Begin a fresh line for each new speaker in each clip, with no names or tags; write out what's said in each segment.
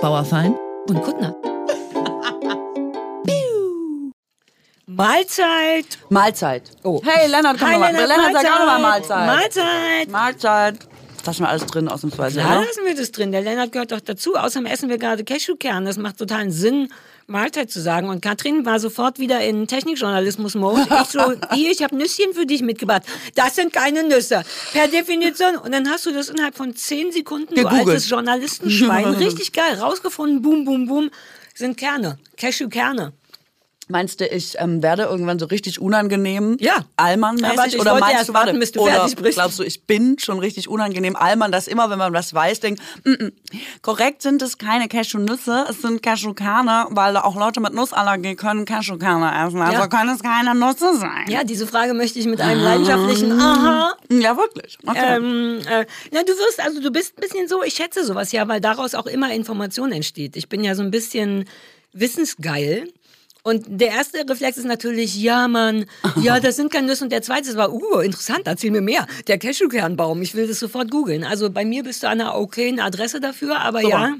Bauerfein
und Kuttner. Mahlzeit.
Mahlzeit.
Oh.
Hey, Lennart, komm
Hi,
mal.
Lennart,
Lennart, sag auch nochmal
Mahlzeit.
Mahlzeit.
Mahlzeit.
Das lassen wir alles drin, ausnahmsweise. Ja?
lassen wir das drin. Der Lennart gehört doch dazu. Außerdem essen wir gerade Cashewkern. Das macht totalen Sinn, Mahlzeit zu sagen. Und Katrin war sofort wieder in Technikjournalismus-Mode. Ich so, hier, ich habe Nüsschen für dich mitgebracht. Das sind keine Nüsse. Per Definition. Und dann hast du das innerhalb von zehn Sekunden, du altes Journalistenschwein, richtig geil rausgefunden. Boom, boom, boom. Sind Kerne. Cashewkerne.
Meinst du, ich ähm, werde irgendwann so richtig unangenehm?
Ja.
Allmann-mäßig? oder meinst du, warte,
warten, bis du
oder
fertig bist.
glaubst du, ich bin schon richtig unangenehm Allmann, dass immer, wenn man was weiß, denkt, mm -mm. korrekt sind es keine Cashewnüsse, es sind Cashewkerne, weil auch Leute mit Nussallergie können Cashewkerne essen. Also
Ja.
können es keine Nüsse sein.
Ja, diese Frage möchte ich mit einem leidenschaftlichen Aha
Ja, wirklich. Okay.
Ähm, äh, na, du wirst, also du bist ein bisschen so, ich schätze sowas ja, weil daraus auch immer Information entsteht. Ich bin ja so ein bisschen wissensgeil. Und der erste Reflex ist natürlich, ja, Mann, ja, das sind keine Nüsse. Und der zweite war, uh, interessant, erzähl mir mehr. Der Cashewkernbaum, ich will das sofort googeln. Also bei mir bist du an einer okayen Adresse dafür, aber
Super.
ja,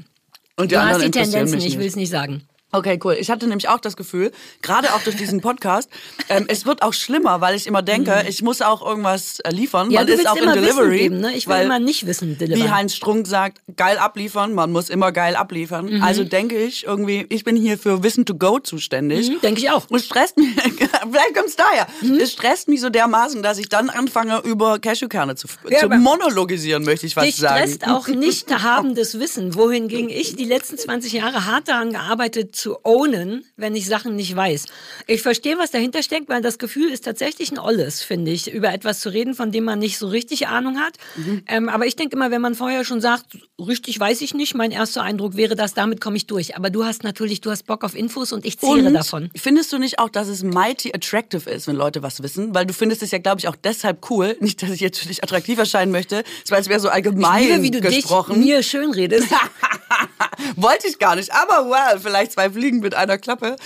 Und
du hast die Tendenzen, ich will es nicht sagen.
Okay, cool. Ich hatte nämlich auch das Gefühl, gerade auch durch diesen Podcast, ähm, es wird auch schlimmer, weil ich immer denke, ich muss auch irgendwas äh, liefern.
Mhm. Ja,
man ist auch in Delivery.
geben, ne? Ich will
weil,
immer nicht Wissen
Wie
delivern.
Heinz Strunk sagt, geil abliefern, man muss immer geil abliefern.
Mhm.
Also denke ich irgendwie, ich bin hier für Wissen to go zuständig.
Mhm, denke ich auch.
Und es stresst mich, vielleicht kommt's daher. Es stresst mich so dermaßen, dass ich dann anfange, über Cashewkerne zu,
Ja,
zu monologisieren, möchte ich fast
Dich
sagen.
stresst auch nicht habendes Wissen, wohingegen ich die letzten 20 Jahre hart daran gearbeitet zu ownen, wenn ich Sachen nicht weiß. Ich verstehe, was dahinter steckt, weil das Gefühl ist tatsächlich ein Olles, finde ich, über etwas zu reden, von dem man nicht so richtig Ahnung hat.
Mhm.
Ähm, aber ich denke immer, wenn man vorher schon sagt, richtig weiß ich nicht, mein erster Eindruck wäre das, damit komme ich durch. Aber du hast natürlich, du hast Bock auf Infos und ich zehre
Und
davon.
findest du nicht auch, dass es mighty attractive ist, wenn Leute was wissen? Weil du findest es ja, glaube ich, auch deshalb cool. Nicht, dass ich jetzt für dich attraktiv erscheinen möchte, weil es wäre so allgemein
Liebe, wie du
gesprochen.
dich mir schön redest.
Wollte ich gar nicht, aber well, vielleicht zwei Fliegen mit einer Klappe.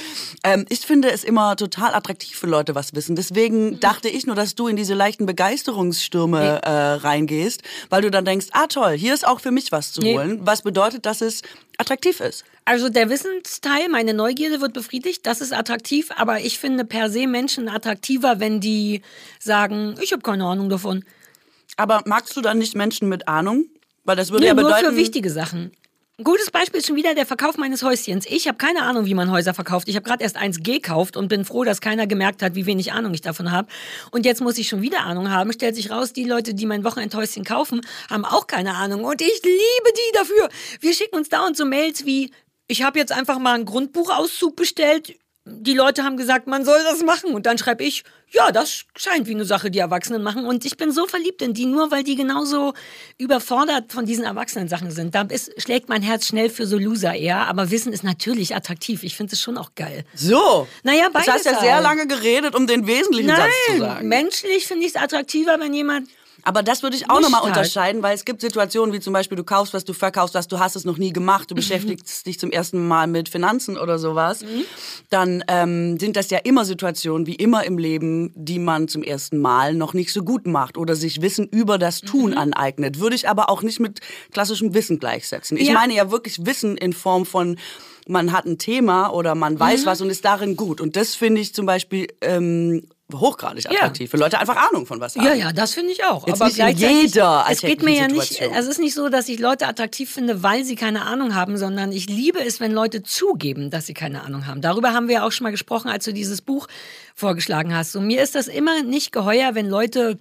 Ähm, ich finde es immer total attraktiv für Leute, was wissen. Deswegen dachte ich nur, dass du in diese leichten Begeisterungsstürme äh, reingehst, weil du dann denkst, ah toll, hier ist auch für mich was zu
Nee.
holen. Was bedeutet, dass es attraktiv ist.
Also der Wissensteil, meine Neugierde wird befriedigt, das ist attraktiv, aber ich finde per se Menschen attraktiver, wenn die sagen, ich habe keine Ahnung davon.
Aber magst du dann nicht Menschen mit Ahnung? Weil das würde
Nee,
ja
nur
bedeuten,
für wichtige Sachen. Ein gutes Beispiel ist schon wieder der Verkauf meines Häuschens. Ich habe keine Ahnung, wie man Häuser verkauft. Ich habe gerade erst eins gekauft und bin froh, dass keiner gemerkt hat, wie wenig Ahnung ich davon habe. Und jetzt muss ich schon wieder Ahnung haben. Stellt sich raus, die Leute, die mein Wochenendhäuschen kaufen, haben auch keine Ahnung. Und ich liebe die dafür. Wir schicken uns dauernd so Mails wie, ich habe jetzt einfach mal einen Grundbuchauszug bestellt. Die Leute haben gesagt, man soll das machen. Und dann schreibe ich, ja, das scheint wie eine Sache, die Erwachsenen machen. Und ich bin so verliebt in die, nur weil die genauso überfordert von diesen Erwachsenen-Sachen sind. Da ist, schlägt mein Herz schnell für so Loser eher. Aber Wissen ist natürlich attraktiv. Ich finde es schon auch geil.
So.
Naja, beides
hast ja sehr
halt.
lange geredet, um den wesentlichen Satz zu
Nein,
sagen.
menschlich finde ich es attraktiver, wenn jemand
Aber das würde ich auch nochmal
halt.
unterscheiden, weil es gibt Situationen wie zum Beispiel, du kaufst was, du verkaufst was, du hast es noch nie gemacht, du beschäftigst dich zum ersten Mal mit Finanzen oder sowas.
Mhm.
Dann ähm, sind das ja immer Situationen, wie immer im Leben, die man zum ersten Mal noch nicht so gut macht oder sich Wissen über das Tun
Mhm.
aneignet. Würde ich aber auch nicht mit klassischem Wissen gleichsetzen. Ich
Ja.
meine ja wirklich Wissen in Form von man hat ein Thema oder man weiß
Mhm.
was und ist darin gut. Und das finde ich zum Beispiel ähm, hochgradig attraktiv, wenn Leute einfach Ahnung von was haben.
Ja, ja, das finde ich auch.
Jetzt
aber
nicht jeder
es geht mir ja nicht, also es ist nicht so, dass ich Leute attraktiv finde, weil sie keine Ahnung haben, sondern ich liebe es, wenn Leute zugeben, dass sie keine Ahnung haben. Darüber haben wir ja auch schon mal gesprochen, als du dieses Buch vorgeschlagen hast. Und mir ist das immer nicht geheuer, wenn Leute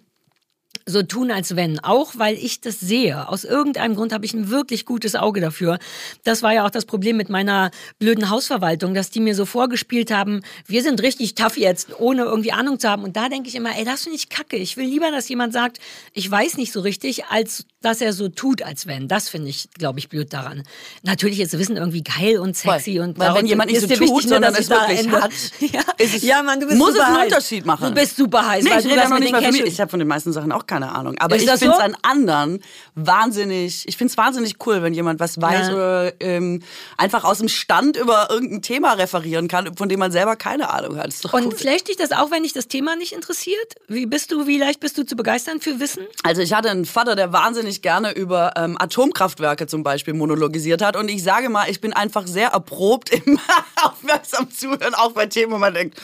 so tun, als wenn. Auch weil ich das sehe. Aus irgendeinem Grund habe ich ein wirklich gutes Auge dafür. Das war ja auch das Problem mit meiner blöden Hausverwaltung, dass die mir so vorgespielt haben, wir sind richtig tough jetzt, ohne irgendwie Ahnung zu haben. Und da denke ich immer, ey, das finde ich kacke. Ich will lieber, dass jemand sagt, ich weiß nicht so richtig, als dass er so tut, als wenn. Das finde ich, glaube ich, blöd daran. Natürlich ist Wissen irgendwie geil und sexy
Voll.
und
Weil wenn jemand nicht so tut,
wichtig,
sondern es wirklich hat,
ja. ja, Mann, du bist
muss es
super
einen
heiß.
Unterschied machen.
Du bist super heiß.
Nee, ich rede ja noch nicht mal für mich.
Cashews-
Ich habe von den meisten Sachen auch keine Ahnung. Aber
Ist
ich finde es
so?
an anderen wahnsinnig, ich finde es wahnsinnig cool, wenn jemand was weiß
Ja.
oder ähm, einfach aus dem Stand über irgendein Thema referieren kann, von dem man selber keine Ahnung hat.
Und
cool.
flasht dich das auch, wenn dich das Thema nicht interessiert? Wie bist du, wie leicht bist du zu begeistern für Wissen?
Also ich hatte einen Vater, der wahnsinnig gerne über ähm, Atomkraftwerke zum Beispiel monologisiert hat. Und ich sage mal, ich bin einfach sehr erprobt im aufmerksam zuhören, auch bei Themen, wo man denkt,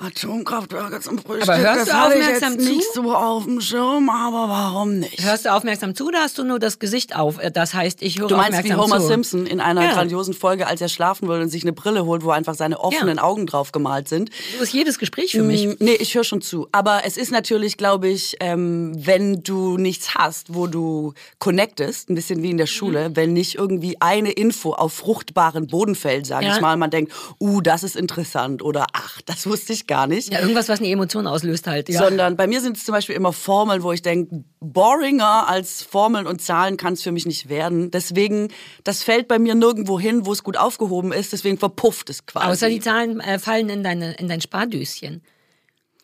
Atomkraftwerke zum Frühstück,
Aber hörst
das
du aufmerksam
jetzt nicht
zu?
so auf dem Schirm, aber warum nicht?
Hörst du aufmerksam zu oder hast du nur das Gesicht auf? Äh, Das heißt, ich höre
Du meinst wie
aufmerksam
Homer
zu.
Simpson in einer
Ja.
grandiosen Folge, als er schlafen will und sich eine Brille holt, wo einfach seine offenen
Ja.
Augen drauf gemalt sind.
So ist jedes Gespräch für mich.
Mm, Nee, ich höre schon zu. Aber es ist natürlich, glaube ich, ähm, wenn du nichts hast, wo du connectest, ein bisschen wie in der Schule, wenn nicht irgendwie eine Info auf fruchtbaren Boden fällt, sage
Ja.
ich mal, man denkt, uh, das ist interessant oder ach, das wusste ich gar nicht.
Ja, irgendwas, was eine Emotion auslöst halt. Ja.
Sondern bei mir sind es zum Beispiel immer Formeln, wo ich denke, boringer als Formeln und Zahlen kann es für mich nicht werden. Deswegen, das fällt bei mir nirgendwo hin, wo es gut aufgehoben ist. Deswegen verpufft es quasi.
Außer die Zahlen äh, fallen in, deine, in dein Spardöschen.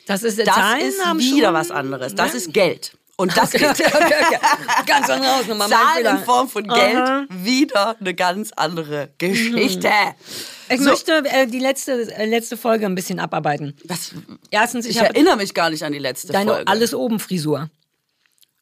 Das ist,
das
Zahlen
ist wieder
schon,
was anderes. Das
ne?
ist Geld. Und das
Okay, okay, okay. Ganz andere Hausnummer.
Zahlen in Form von Geld,
Aha.
wieder eine ganz andere Geschichte.
Ich
So.
möchte äh, die letzte, äh, letzte Folge ein bisschen abarbeiten.
Das,
Erstens, ich,
ich erinnere mich gar nicht an die letzte
deine
Folge.
alles oben Frisur.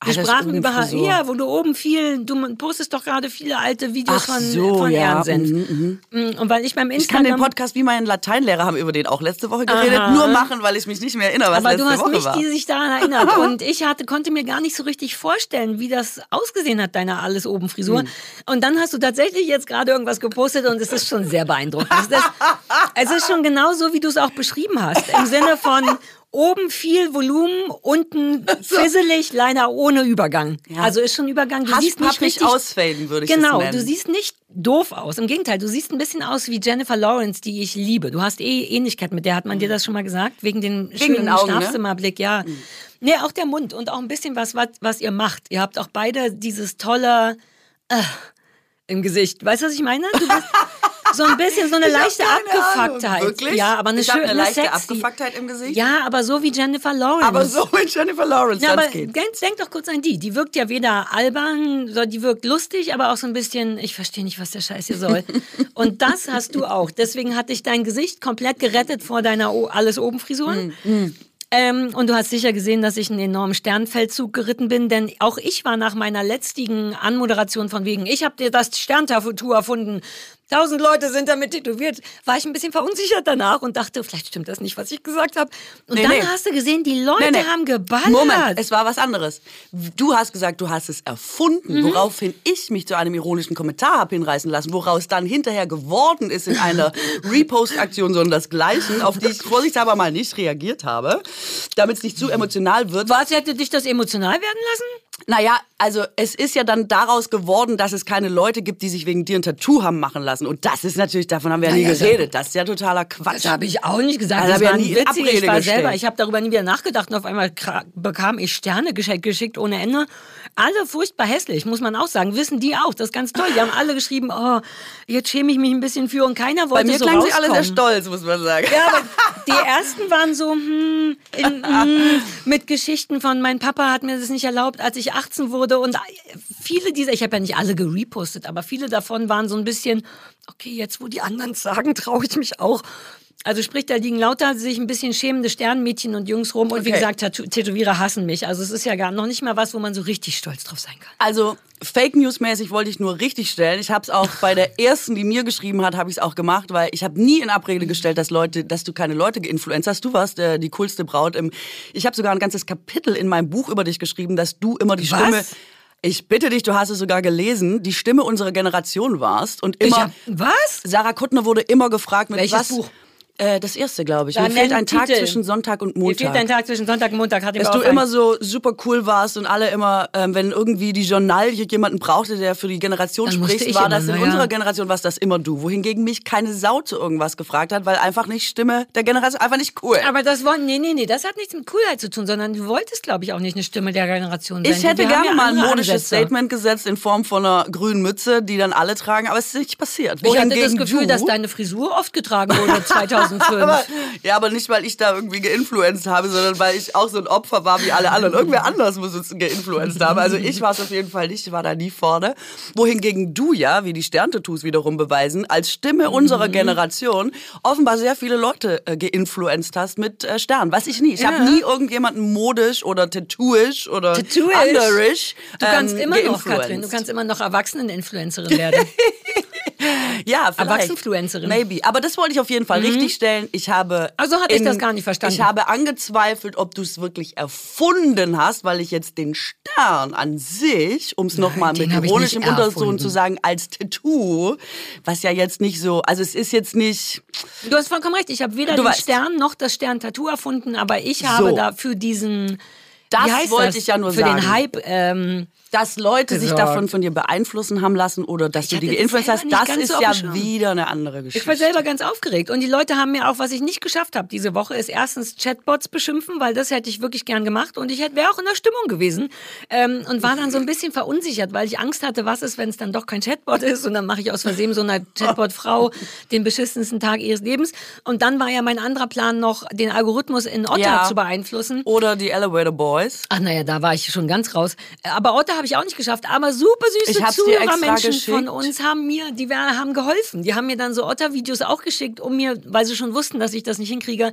Wir
Alles
sprachen über
Frisur.
ja, wo du oben viel, du postest doch gerade viele alte Videos
Ach
von,
so,
von
ja.
Ehrensenf.
Mhm,
Mm, Und weil ich beim
Ich kann den
Instagram
Podcast wie mein Lateinlehrer haben über den auch letzte Woche geredet,
Aha.
nur machen, weil ich mich nicht mehr erinnere, was
aber
letzte
du hast
Woche
mich,
war.
die sich daran erinnert. Und ich hatte, konnte mir gar nicht so richtig vorstellen, wie das ausgesehen hat, deine alles oben Frisur.
Hm.
Und dann hast du tatsächlich jetzt gerade irgendwas gepostet und es ist schon sehr beeindruckend. Es ist, es ist schon genau so, wie du es auch beschrieben hast. Im Sinne von oben viel Volumen, unten fisselig, leider ohne Übergang. Also ist schon Übergang. Du siehst nicht richtig
ausfaden, würde ich
Genau,
nennen.
du siehst nicht doof aus. Im Gegenteil, du siehst ein bisschen aus wie Jennifer Lawrence, die ich liebe. Du hast eh Ähnlichkeit mit der, hat man dir das schon mal gesagt? Wegen den schönen
ne?
Schlafzimmerblick, ja. Nee, auch der Mund und auch ein bisschen was, was, was ihr macht. Ihr habt auch beide dieses tolle äh, im Gesicht. Weißt du, was ich meine? Du bist so ein bisschen so eine leichte Abgefucktheit.
Ahnung. Wirklich?
Ja, aber eine
Ich
schöne
eine leichte
sexy.
Abgefucktheit im Gesicht?
Ja, aber so wie Jennifer Lawrence.
aber so mit Jennifer Lawrence
Ja, aber
gehen.
denk, doch kurz an die. Die wirkt ja weder albern, so, die wirkt lustig, aber auch so ein bisschen, ich verstehe nicht, was der Scheiß hier soll. Und das hast du auch. Deswegen hat dich dein Gesicht komplett gerettet vor deiner alles oben Frisur.
Mm,
Ähm, und du hast sicher gesehen, dass ich einen enormen Sternfeldzug geritten bin, denn auch ich war nach meiner letztigen Anmoderation von wegen, ich habe dir das Sterntattoo erfunden. Tausend Leute sind damit tätowiert. War ich ein bisschen verunsichert danach und dachte, vielleicht stimmt das nicht, was ich gesagt habe. Und
Nee,
dann
nee.
hast du gesehen, die Leute
Nee,
haben geballert.
Moment, es war was anderes. Du hast gesagt, du hast es erfunden,
Mhm.
woraufhin ich mich zu einem ironischen Kommentar habe hinreißen lassen, woraus dann hinterher geworden ist in einer Repost-Aktion, sondern das Gleichen, auf die ich vorsichtshalber mal nicht reagiert habe, damit es nicht zu emotional wird.
Was hätte dich das emotional werden lassen?
Naja, also es ist ja dann daraus geworden, dass es keine Leute gibt, die sich wegen dir ein Tattoo haben machen lassen. Und das ist natürlich, davon haben wir ja nie
Ja, ja,
geredet. Das ist ja totaler Quatsch.
Das habe ich auch nicht gesagt.
Also
das war
nie
witzig. Ich war
gestellt.
selber, ich habe darüber nie wieder nachgedacht und auf einmal bekam ich Sterne geschickt ohne Ende. Alle furchtbar hässlich, muss man auch sagen. Wissen die auch. Das ist ganz toll. Die haben alle geschrieben, oh, jetzt schäme ich mich ein bisschen für und keiner wollte
Bei mir
so
klangen sie
rauskommen.
alle sehr stolz, muss man sagen.
Ja, aber die ersten waren so, hm, in, hm, mit Geschichten von, mein Papa hat mir das nicht erlaubt, als ich 18 wurde. Und viele dieser, ich habe ja nicht alle gerepostet, aber viele davon waren so ein bisschen, okay, jetzt wo die anderen sagen, traue ich mich auch. Also sprich, da liegen lauter sich ein bisschen schämende Sternmädchen und Jungs rum. Und wie
Okay.
gesagt, Tattoo- Tätowierer hassen mich. Also es ist ja gar noch nicht mal was, wo man so richtig stolz drauf sein kann.
Also Fake News mäßig wollte ich nur richtig stellen. Ich habe es auch bei der ersten, die mir geschrieben hat, habe ich es auch gemacht, weil ich habe nie in Abrede gestellt, dass Leute, dass du keine Leute geinfluenzt hast. Du warst äh, die coolste Braut im. Ich habe sogar ein ganzes Kapitel in meinem Buch über dich geschrieben, dass du immer die
Was?
Stimme. Ich bitte dich, du hast es sogar gelesen, die Stimme unserer Generation warst und immer.
hab, was?
Sarah Kuttner wurde immer gefragt, mit
Welches
was.
Buch?
Äh, das erste, glaube ich.
Dann
Mir fehlt ein Tag
Titel.
zwischen Sonntag und
Mir fehlt
Montag
ein Tag zwischen Sonntag und Montag. Hat
dass du immer so super cool warst und alle immer, ähm, wenn irgendwie die Journalie jemanden brauchte, der für die Generation
Dann
spricht,
ich
war
immer,
das in
ja.
unserer Generation warst das immer du. Wohingegen mich keine Sau zu irgendwas gefragt hat, weil einfach nicht Stimme der Generation, einfach nicht cool.
Aber das wollen, nee, nee, nee, das hat nichts mit Coolheit zu tun, sondern du wolltest, glaube ich, auch nicht eine Stimme der Generation sein.
ich hätte gerne
ja
mal ein modisches
Ansätze.
Statement gesetzt in Form von einer grünen Mütze, die dann alle tragen, aber es ist nicht passiert.
Ich hatte das
Wohingegen
Gefühl,
du,
dass deine Frisur oft getragen wurde 2005.
Aber, ja, aber nicht, weil ich da irgendwie geinfluenced habe, sondern weil ich auch so ein Opfer war wie alle anderen. Irgendwer anders muss uns geinfluenced haben. Also ich war es auf jeden Fall nicht, ich war da nie vorne. Wohingegen du ja, wie die Sterntattoos wiederum beweisen, als Stimme unserer Generation offenbar sehr viele Leute äh, geinfluenced hast mit äh, Sternen. Was ich nie. Ich habe nie irgendjemanden modisch oder tattooisch oder
Tattooisch?
underish
Du kannst
ähm,
immer noch,
geinfluenced.
Katrin, du kannst immer noch Erwachsenen-Influencerin werden.
Ja, vielleicht.
Erwachsenenfluencerin.
Maybe. Aber das wollte ich auf jeden Fall richtig stellen. Ich habe.
Also hatte ich das gar nicht verstanden.
Ich habe angezweifelt, ob du es wirklich erfunden hast, weil ich jetzt den Stern an sich, um es nochmal mit ironischem Unterton zu sagen, als Tattoo, was ja jetzt nicht so, also es ist jetzt nicht.
Du hast vollkommen recht. Ich habe weder den
weißt.
Stern noch das Stern-Tattoo erfunden, aber ich habe
So.
dafür diesen.
Das wollte
das?
ich ja nur
für
sagen.
den Hype. Ähm,
Dass Leute sich
Gesorgt.
davon von dir beeinflussen haben lassen oder dass du
hatte
die
das
geinfluenced hast, das ist
so
ja wieder eine andere Geschichte.
Ich war selber ganz aufgeregt. Und die Leute haben mir auch, was ich nicht geschafft habe diese Woche, ist erstens Chatbots beschimpfen, weil das hätte ich wirklich gern gemacht. Und ich wäre auch in der Stimmung gewesen. Ähm, und war dann so ein bisschen verunsichert, weil ich Angst hatte, was ist, wenn es dann doch kein Chatbot ist. Und dann mache ich aus Versehen so einer Chatbot-Frau den beschissensten Tag ihres Lebens. Und dann war ja mein anderer Plan noch, den Algorithmus in Otter
Ja.
zu beeinflussen.
Oder die Elevator Boys.
Ach naja, da war ich schon ganz raus. Aber Otter habe ich auch nicht geschafft. Aber super süße Zuhörermenschen von uns haben mir, die haben geholfen. Die haben mir dann so Otter-Videos auch geschickt, um mir, weil sie schon wussten, dass ich das nicht hinkriege.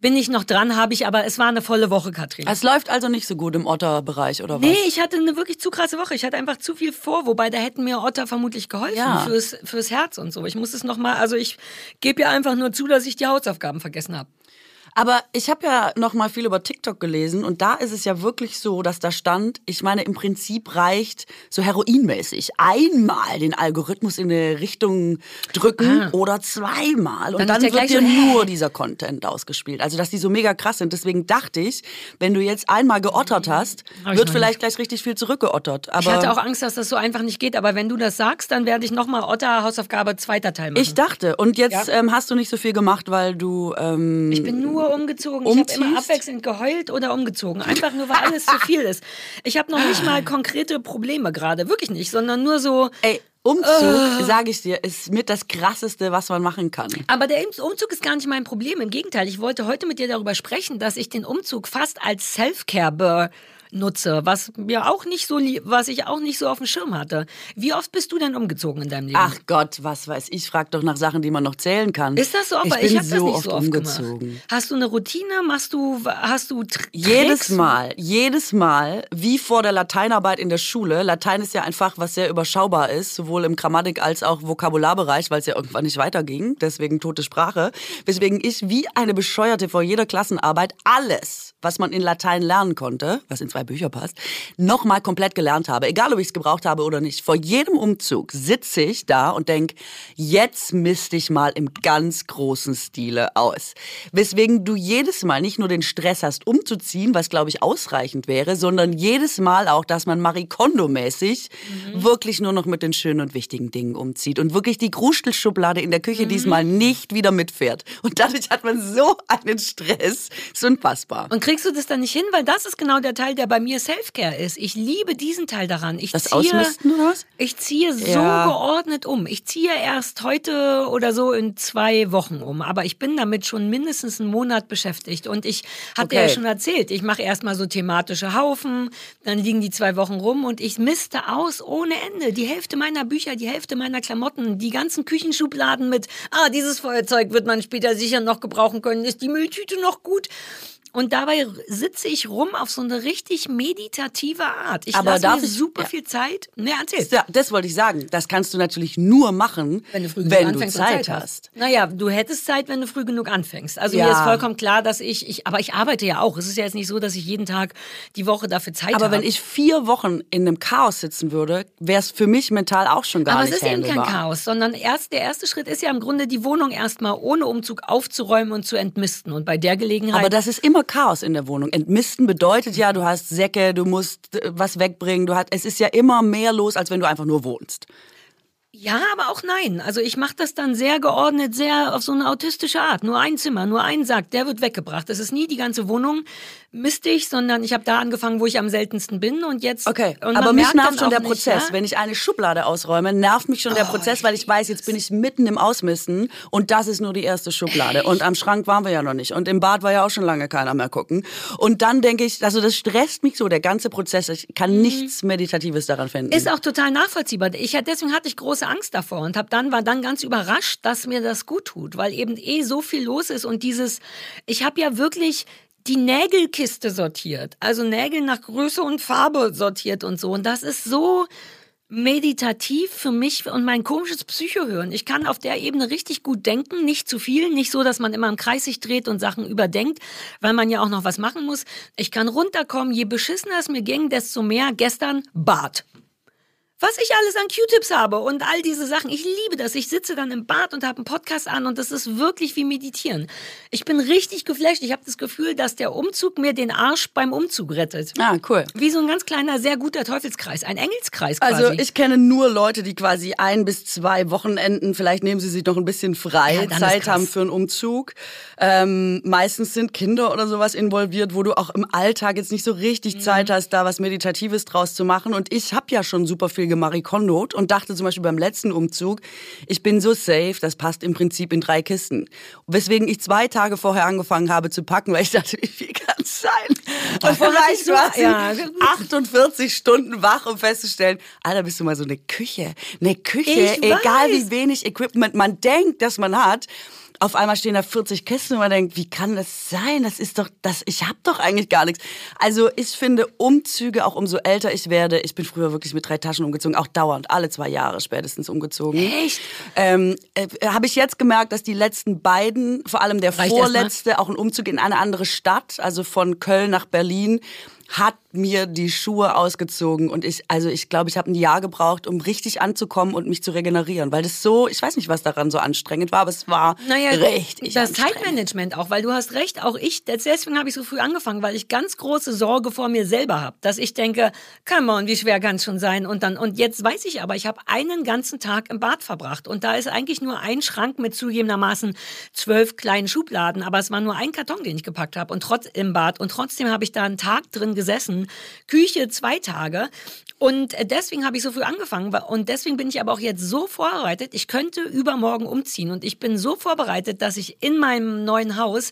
Bin ich noch dran, habe ich, aber es war eine volle Woche, Katrin.
Es läuft also nicht so gut im Otter-Bereich, oder was?
Nee, ich hatte eine wirklich zu krasse Woche. Ich hatte einfach zu viel vor, wobei da hätten mir Otter vermutlich geholfen
Ja.
fürs, fürs Herz und so. Ich muss es noch mal, also ich gebe ja einfach nur zu, dass ich die Hausaufgaben vergessen habe.
Aber ich habe ja noch mal viel über TikTok gelesen und da ist es ja wirklich so, dass da stand, ich meine, im Prinzip reicht so heroinmäßig einmal den Algorithmus in eine Richtung drücken oder zweimal und
Dann
dann, wird dir
so,
nur dieser Content ausgespielt. Also, dass die so mega krass sind. Deswegen dachte ich, wenn du jetzt einmal geottert hast,
Hab
wird vielleicht gleich richtig viel zurückgeottert. Aber
Ich hatte auch Angst, dass das so einfach nicht geht, aber wenn du das sagst, dann werde ich noch mal Otter Hausaufgabe zweiter Teil machen.
ich dachte, und jetzt
Ja.
ähm, hast du nicht so viel gemacht, weil du ähm,
Ich bin nur umgezogen. Ich habe immer
Umziehst?
abwechselnd geheult oder umgezogen. Einfach nur, weil alles zu viel ist. Ich habe noch nicht mal konkrete Probleme gerade. Wirklich nicht, sondern nur so.
Ey, Umzug,
Äh.
sage ich dir, ist mit das krasseste, was man machen kann.
Aber der Umzug ist gar nicht mein Problem. Im Gegenteil, ich wollte heute mit dir darüber sprechen, dass ich den Umzug fast als Self-Care nutze, was mir auch nicht so, lie- was ich auch nicht so auf dem Schirm hatte. Wie oft bist du denn umgezogen in deinem Leben?
Ach Gott, was weiß ich, frag doch nach Sachen, die man noch zählen kann.
ist das so oft?
Ich
ich habe
so
das nicht
oft
so oft
umgezogen.
gemacht. Hast du eine Routine? Machst du, hast du Tr
Jedes
Tricks?
Mal, jedes Mal, wie vor der Lateinarbeit in der Schule. Latein ist ja ein Fach, was sehr überschaubar ist, sowohl im Grammatik- als auch Vokabularbereich, weil es ja irgendwann nicht weiterging, deswegen tote Sprache. Weswegen ich wie eine Bescheuerte vor jeder Klassenarbeit alles, was man in Latein lernen konnte, was in zwei Bücher passt, nochmal komplett gelernt habe. Egal, ob ich es gebraucht habe oder nicht. Vor jedem Umzug sitze ich da und denk, jetzt misst ich mal im ganz großen Stile aus. Weswegen du jedes Mal nicht nur den Stress hast, umzuziehen, was glaube ich ausreichend wäre, sondern jedes Mal auch, dass man Marie Kondo-mäßig wirklich nur noch mit den schönen und wichtigen Dingen umzieht und wirklich die Krustelschublade in der Küche diesmal nicht wieder mitfährt. Und dadurch hat man so einen Stress. Ist unfassbar.
Und kriegst du das dann nicht hin? Weil das ist genau der Teil, der bei mir Selfcare ist. Ich liebe diesen Teil daran. Ich
Das
ziehe,
Ausmisten oder was?
Ich ziehe so
Ja.
geordnet um. Ich ziehe erst heute oder so in zwei Wochen um. Aber ich bin damit schon mindestens einen Monat beschäftigt. Und ich hatte ja
Okay.
schon erzählt, ich mache erstmal so thematische Haufen, dann liegen die zwei Wochen rum und ich misste aus ohne Ende. Die Hälfte meiner Bücher, die Hälfte meiner Klamotten, die ganzen Küchenschubladen mit, ah, dieses Feuerzeug wird man später sicher noch gebrauchen können. Ist die Mülltüte noch gut? Und dabei sitze ich rum auf so eine richtig meditative Art. Ich
Aber
lasse
darf
mir
ich-
super
ja.
viel Zeit. Ne, erzähl.
Ja, das wollte ich sagen. Das kannst du natürlich nur machen,
Wenn du früh genug
wenn du
und
Zeit hast.
Naja, du hättest Zeit, wenn du früh genug anfängst. Also
Ja.
mir ist vollkommen klar, dass ich, ich, aber ich arbeite ja auch. Es ist ja jetzt nicht so, dass ich jeden Tag die Woche dafür Zeit
Aber
habe.
wenn ich vier Wochen in einem Chaos sitzen würde, wäre es für mich mental auch schon gar
aber es
nicht
ist eben kein. Chaos, sondern erst der erste Schritt ist ja im Grunde die Wohnung erstmal ohne Umzug aufzuräumen und zu entmisten. Und bei der Gelegenheit
Aber das ist immer Chaos in der Wohnung. Entmisten bedeutet ja, du hast Säcke, du musst äh, was wegbringen, du hast, es ist ja immer mehr los, als wenn du einfach nur wohnst.
Ja, aber auch nein. Also ich mache das dann sehr geordnet, sehr auf so eine autistische Art. Nur ein Zimmer, nur ein Sack, der wird weggebracht. Das ist nie die ganze Wohnung mistig, sondern ich habe da angefangen, wo ich am seltensten bin und jetzt.
Okay,
und
aber mich nervt schon der
nicht,
Prozess.
ja?
Wenn ich eine Schublade ausräume, nervt mich schon der Prozess, weil ich weiß, jetzt bin ich mitten im Ausmisten und das ist nur die erste Schublade. Und am Schrank waren wir ja noch nicht. Und im Bad war ja auch schon lange keiner mehr gucken. Und dann denke ich, also das stresst mich so, der ganze Prozess. Ich kann nichts Meditatives daran finden.
Mhm. Ist auch total nachvollziehbar. Ich, deswegen hatte ich große Angst davor und hab dann, war dann ganz überrascht, dass mir das gut tut, weil eben eh so viel los ist und dieses, ich habe ja wirklich die Nägelkiste sortiert, also Nägel nach Größe und Farbe sortiert und so. Und das ist so meditativ für mich und mein komisches Psychohirn. Ich kann auf der Ebene richtig gut denken, nicht zu viel, nicht so, dass man immer im Kreis sich dreht und Sachen überdenkt, weil man ja auch noch was machen muss. Ich kann runterkommen, je beschissener es mir ging, desto mehr. Gestern Bad was ich alles an Q-Tips habe und all diese Sachen. Ich liebe das. Ich sitze dann im Bad und habe einen Podcast an und das ist wirklich wie meditieren. Ich bin richtig geflasht. Ich habe das Gefühl, dass der Umzug mir den Arsch beim Umzug rettet.
ah, cool.
Wie so ein ganz kleiner, sehr guter Teufelskreis. Ein Engelskreis quasi.
Also ich kenne nur Leute, die quasi ein bis zwei Wochenenden, vielleicht nehmen sie sich noch ein bisschen frei,
Ja,
Zeit haben für einen Umzug. Ähm, meistens sind Kinder oder sowas involviert, wo du auch im Alltag jetzt nicht so richtig
Mhm.
Zeit hast, da was Meditatives draus zu machen. Und ich habe ja schon super viel gemarikondot und dachte zum Beispiel beim letzten Umzug, ich bin so safe, das passt im Prinzip in drei Kisten. Weswegen ich zwei Tage vorher angefangen habe zu packen, weil ich dachte, wie viel kann es sein? Und vielleicht war sie
ja.
48 Stunden wach, um festzustellen, Alter, bist du mal so eine Küche. Eine Küche,
Ich
egal
weiß.
wie wenig Equipment man denkt, dass man hat. Auf einmal stehen da 40 Kisten und man denkt, wie kann das sein? Das ist doch, das, ich habe doch eigentlich gar nichts. Also ich finde Umzüge, auch umso älter ich werde, ich bin früher wirklich mit drei Taschen umgezogen, auch dauernd, alle zwei Jahre spätestens umgezogen.
Echt?
Ähm, äh, habe ich jetzt gemerkt, dass die letzten beiden, vor allem der
Reicht
vorletzte, auch ein Umzug in eine andere Stadt, also von Köln nach Berlin, hat mir die Schuhe ausgezogen und ich, also ich glaube, ich habe ein Jahr gebraucht, um richtig anzukommen und mich zu regenerieren, weil das so, ich weiß nicht, was daran so anstrengend war, aber es war
Naja,
richtig
das. Zeitmanagement auch, weil du hast recht, auch ich, deswegen habe ich so früh angefangen, weil ich ganz große Sorge vor mir selber habe, dass ich denke, come on, wie schwer kann es schon sein und dann und jetzt weiß ich aber, ich habe einen ganzen Tag im Bad verbracht und da ist eigentlich nur ein Schrank mit zugegebenermaßen zwölf kleinen Schubladen, aber es war nur ein Karton, den ich gepackt habe und trotz im Bad und trotzdem habe ich da einen Tag drin gesessen, Küche zwei Tage. Und deswegen habe ich so früh angefangen und deswegen bin ich aber auch jetzt so vorbereitet, ich könnte übermorgen umziehen und ich bin so vorbereitet, dass ich in meinem neuen Haus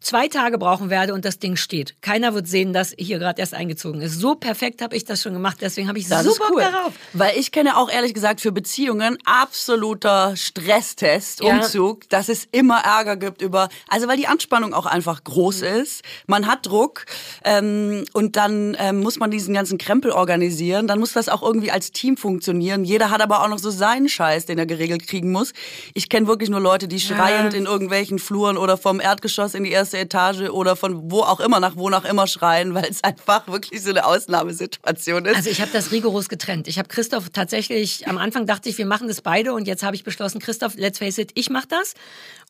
zwei Tage brauchen werde und das Ding steht. Keiner wird sehen, dass hier gerade erst eingezogen ist. So perfekt habe ich das schon gemacht, deswegen habe ich
Das
so Bock
cool.
darauf.
Weil ich kenne auch ehrlich gesagt für Beziehungen absoluter Stresstest,
Ja.
Umzug, dass es immer Ärger gibt über, also weil die Anspannung auch einfach groß ist. Man hat Druck ähm, und dann ähm, muss man diesen ganzen Krempel organisieren. Dann muss das auch irgendwie als Team funktionieren. Jeder hat aber auch noch so seinen Scheiß, den er geregelt kriegen muss. Ich kenne wirklich nur Leute, die schreiend in irgendwelchen Fluren oder vom Erdgeschoss in die erste Etage oder von wo auch immer nach wo nach immer schreien, weil es einfach wirklich so eine Ausnahmesituation ist.
Also ich habe das rigoros getrennt. Ich habe Christoph tatsächlich, am Anfang dachte ich, wir machen das beide und jetzt habe ich beschlossen, Christoph, let's face it, ich mache das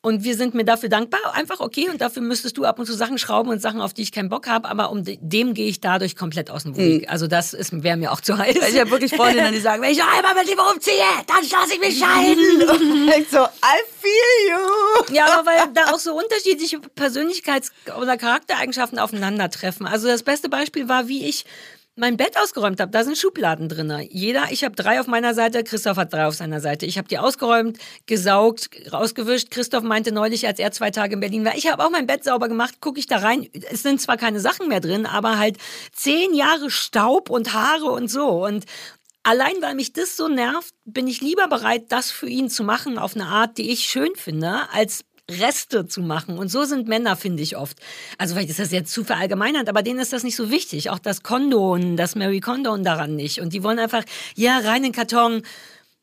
und wir sind mir dafür dankbar. Einfach okay und dafür müsstest du ab und zu Sachen schrauben und Sachen, auf die ich keinen Bock habe, aber um de- dem gehe ich dadurch komplett aus dem Weg. Also das wäre mir auch zu heiß.
Ich habe wirklich Freundinnen, die sagen, wenn ich noch einmal mit ihm umziehe, dann lasse ich mich scheiden. Und ich so, I feel you.
Ja, aber weil da auch so unterschiedliche Persönlichkeits- oder Charaktereigenschaften aufeinandertreffen. Also das beste Beispiel war, wie ich mein Bett ausgeräumt habe. Da sind Schubladen drin. Jeder, ich habe drei auf meiner Seite, Christoph hat drei auf seiner Seite. Ich habe die ausgeräumt, gesaugt, rausgewischt. Christoph meinte neulich, als er zwei Tage in Berlin war, ich habe auch mein Bett sauber gemacht, gucke ich da rein. Es sind zwar keine Sachen mehr drin, aber halt zehn Jahre Staub und Haare und so. Und Allein weil mich das so nervt, bin ich lieber bereit, das für ihn zu machen auf eine Art, die ich schön finde, als Reste zu machen. Und so sind Männer, finde ich oft. Also vielleicht ist das jetzt zu verallgemeinert, aber denen ist das nicht so wichtig. Auch das Kondon, das Mary Kondon daran nicht. Und die wollen einfach, ja, rein in den Karton.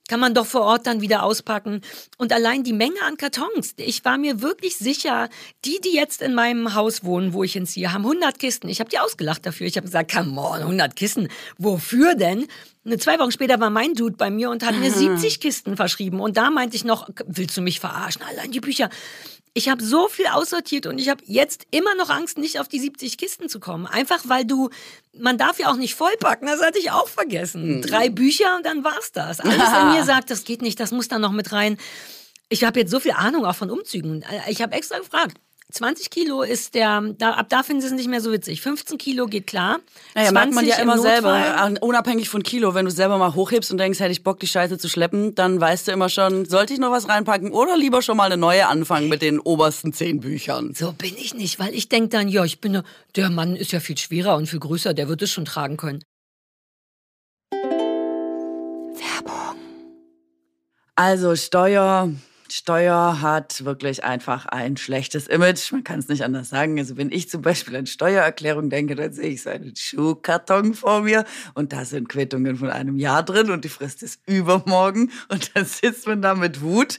Kann man doch vor Ort dann wieder auspacken. Und allein die Menge an Kartons. Ich war mir wirklich sicher, die, die jetzt in meinem Haus wohnen, wo ich hinziehe, haben 100 Kisten. Ich habe die ausgelacht dafür. Ich habe gesagt, come on, 100 Kisten. Wofür denn? Zwei Wochen später war mein Dude bei mir und hat mir 70 Kisten verschrieben. Und da meinte ich noch, willst du mich verarschen? Allein die Bücher. Ich habe so viel aussortiert und ich habe jetzt immer noch Angst, nicht auf die 70 Kisten zu kommen. Einfach weil du, man darf ja auch nicht vollpacken, das hatte ich auch vergessen. Mhm. Drei Bücher und dann war's das. Alles in mir sagt, das geht nicht, das muss da noch mit rein. Ich habe jetzt so viel Ahnung auch von Umzügen. Ich habe extra gefragt. 20 Kilo ist der, da, ab da finden sie es nicht mehr so witzig. 15 Kilo geht klar.
Naja, merkt man ja immer selber, unabhängig von Kilo, wenn du selber mal hochhebst und denkst, hätte ich Bock, die Scheiße zu schleppen, dann weißt du immer schon, sollte ich noch was reinpacken oder lieber schon mal eine neue anfangen mit den obersten zehn Büchern.
So bin ich nicht, weil ich denke dann, ja, ich bin, der Mann ist ja viel schwerer und viel größer, der wird es schon tragen können.
Werbung. Also Steuer, Steuer hat wirklich einfach ein schlechtes Image. Man kann es nicht anders sagen. Also wenn ich zum Beispiel an Steuererklärung denke, dann sehe ich so einen Schuhkarton vor mir und da sind Quittungen von einem Jahr drin und die Frist ist übermorgen und dann sitzt man da mit Wut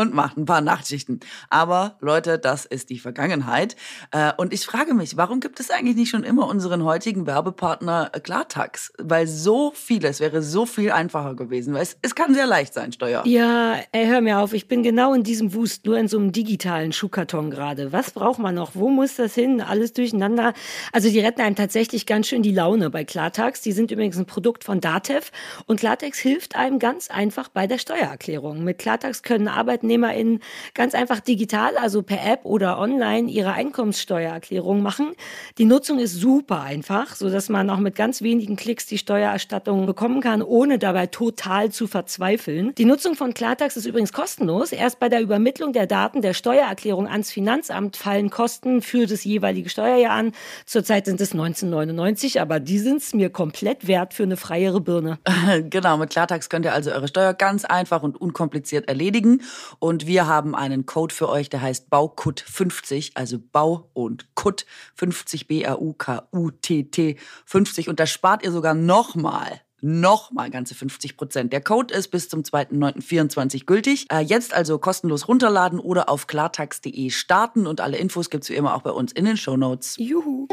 und macht ein paar Nachtschichten. Aber Leute, das ist die Vergangenheit. Äh, und ich frage mich, warum gibt es eigentlich nicht schon immer unseren heutigen Werbepartner Klartax? Weil so vieles wäre so viel einfacher gewesen. Weil es, es kann sehr leicht sein, Steuer.
Ja, ey, hör mir auf, ich bin genau in diesem Wust, nur in so einem digitalen Schuhkarton gerade. Was braucht man noch? Wo muss das hin? Alles durcheinander. Also die retten einem tatsächlich ganz schön die Laune bei Klartax. Die sind übrigens ein Produkt von Datev und Klartax hilft einem ganz einfach bei der Steuererklärung. Mit Klartax können ArbeitnehmerInnen ganz einfach digital, also per App oder online, ihre Einkommenssteuererklärung machen. Die Nutzung ist super einfach, so dass man auch mit ganz wenigen Klicks die Steuererstattung bekommen kann, ohne dabei total zu verzweifeln. Die Nutzung von Klartax ist übrigens kostenlos. Erst bei der Übermittlung der Daten der Steuererklärung ans Finanzamt fallen Kosten für das jeweilige Steuerjahr an. Zurzeit sind es 1999, aber die sind es mir komplett wert für eine freiere Birne.
Genau, mit Klartax könnt ihr also eure Steuer ganz einfach und unkompliziert erledigen. Und wir haben einen Code für euch, der heißt BAUKUT50, also Bau und Kut 50 B-A-U-K-U-T-T 50. Und da spart ihr sogar nochmal nochmal ganze 50 Prozent. Der Code ist bis zum 2.9.24 gültig. Äh, jetzt also kostenlos runterladen oder auf klartax.de starten und alle Infos gibt's wie immer auch bei uns in den Show Notes.
Juhu.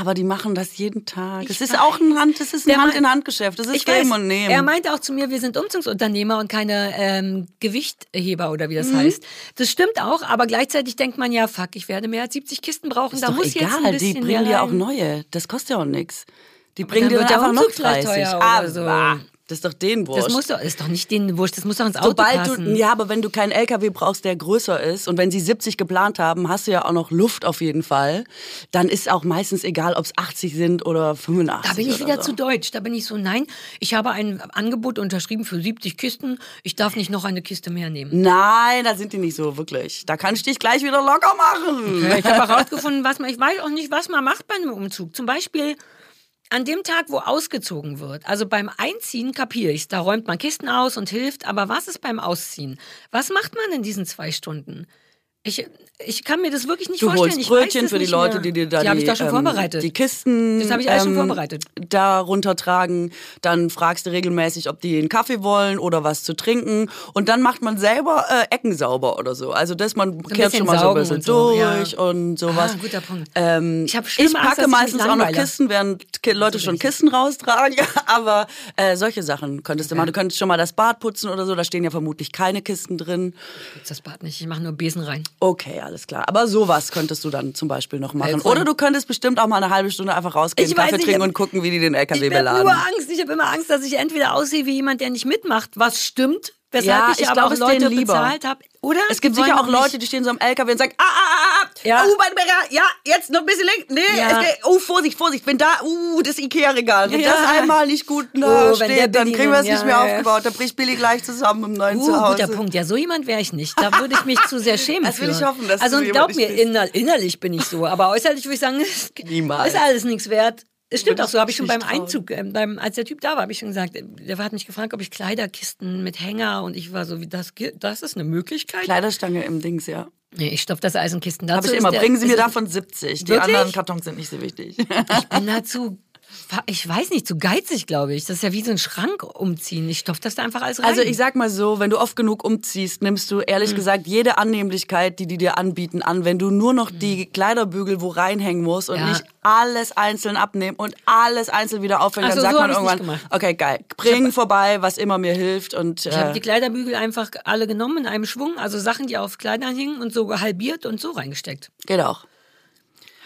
Aber die machen das jeden Tag. Es ist auch ein Hand, es ist ein Hand-in-Hand-Geschäft. Das ist ich Game weiß, und Nehmen.
Er meinte auch zu mir, wir sind Umzugsunternehmer und keine ähm, Gewichtheber oder wie das mhm. heißt. Das stimmt auch, aber gleichzeitig denkt man ja, fuck, ich werde mehr als 70 Kisten brauchen.
Ist
da muss
egal,
jetzt ein bisschen
die bringen dir auch neue. Das kostet ja auch nichts. Die bringen dir einfach noch 30.
Aber so.
Das ist doch den Wurscht.
Das muss doch, ist doch nicht den Wurscht, das muss doch ins Auto Sobald passen.
Du, ja, aber wenn du keinen LKW brauchst, der größer ist und wenn sie 70 geplant haben, hast du ja auch noch Luft auf jeden Fall, dann ist auch meistens egal, ob es 80 sind oder 85.
Da bin ich wieder
so.
zu deutsch. Da bin ich so, nein, ich habe ein Angebot unterschrieben für 70 Kisten. Ich darf nicht noch eine Kiste mehr nehmen.
Nein, da sind die nicht so wirklich. Da kann ich dich gleich wieder locker machen.
Okay, ich habe herausgefunden, was man, ich weiß auch nicht, was man macht bei einem Umzug. Zum Beispiel an dem Tag, wo ausgezogen wird, also beim Einziehen kapiere ich da räumt man Kisten aus und hilft, aber was ist beim Ausziehen? Was macht man in diesen zwei Stunden? Ich, ich kann mir das wirklich nicht
du
vorstellen.
Holst Brötchen für die Leute, mehr. die dir da
die, die, ich da schon ähm, vorbereitet.
die Kisten
das ich alles ähm, schon vorbereitet.
da runtertragen. Dann fragst du regelmäßig, ob die einen Kaffee wollen oder was zu trinken. Und dann macht man selber äh, Ecken sauber oder so. Also dass man so kehrt schon mal so ein bisschen und so, durch ja. und sowas.
Ah, guter Punkt.
Ähm, ich, ich packe Angst, meistens auch noch Kisten, während Leute schon Kisten raustragen. Aber äh, solche Sachen könntest okay. du machen. Du könntest schon mal das Bad putzen oder so. Da stehen ja vermutlich keine Kisten drin.
Ich putze das Bad nicht. Ich mache nur Besen rein.
Okay, alles klar. Aber sowas könntest du dann zum Beispiel noch machen. Oder du könntest bestimmt auch mal eine halbe Stunde einfach rausgehen, ich Kaffee weiß, trinken und gucken, wie die den LKW
ich
beladen.
Ich habe nur Angst. Ich habe immer Angst, dass ich entweder aussehe wie jemand, der nicht mitmacht, was stimmt, weshalb ja, ich, ich aber auch Leute bezahlt habe. Oder?
Es gibt sicher auch Leute, die stehen so am LKW und sagen, ah, ah, ah, ah, ja. uh, mein ja, jetzt noch ein bisschen links, nee, ja. geht, oh, Vorsicht, Vorsicht, wenn da, uh, das Ikea-Regal, wenn ja. das einmal nicht gut da oh, steht, dann kriegen wir es nicht mehr aufgebaut, da bricht Billy gleich zusammen im neuen uh, Zuhause.
guter Punkt, ja, so jemand wäre ich nicht, da würde ich mich zu sehr schämen
Das will ich hoffen, dass
Also,
du
glaub mir, inner, innerlich bin ich so, aber äußerlich würde ich sagen, Niemals. ist alles nichts wert. Es stimmt auch so, habe ich schon beim trauen. Einzug, ähm, beim, als der Typ da war, habe ich schon gesagt, der hat mich gefragt, ob ich Kleiderkisten mit Hänger und ich war so, wie das, das ist eine Möglichkeit.
Kleiderstange im Dings, ja.
Nee, ich stopfe das Eisenkisten dazu.
Habe ich immer. Der, Bringen Sie mir davon 70. Die wirklich? anderen Kartons sind nicht so wichtig.
Ich bin dazu Ich weiß nicht, zu geizig, glaube ich. Das ist ja wie so ein Schrank umziehen. Ich stopfe das da einfach alles rein.
Also ich sag mal so, wenn du oft genug umziehst, nimmst du ehrlich mhm. gesagt jede Annehmlichkeit, die die dir anbieten, an. Wenn du nur noch mhm. die Kleiderbügel wo reinhängen musst und ja. nicht alles einzeln abnehmen und alles einzeln wieder aufhängen, also, dann sagt so man irgendwann, okay, geil, bring hab, vorbei, was immer mir hilft. Und,
ich habe äh, die Kleiderbügel einfach alle genommen in einem Schwung, also Sachen, die auf Kleidern hingen und so halbiert und so reingesteckt.
Geht auch.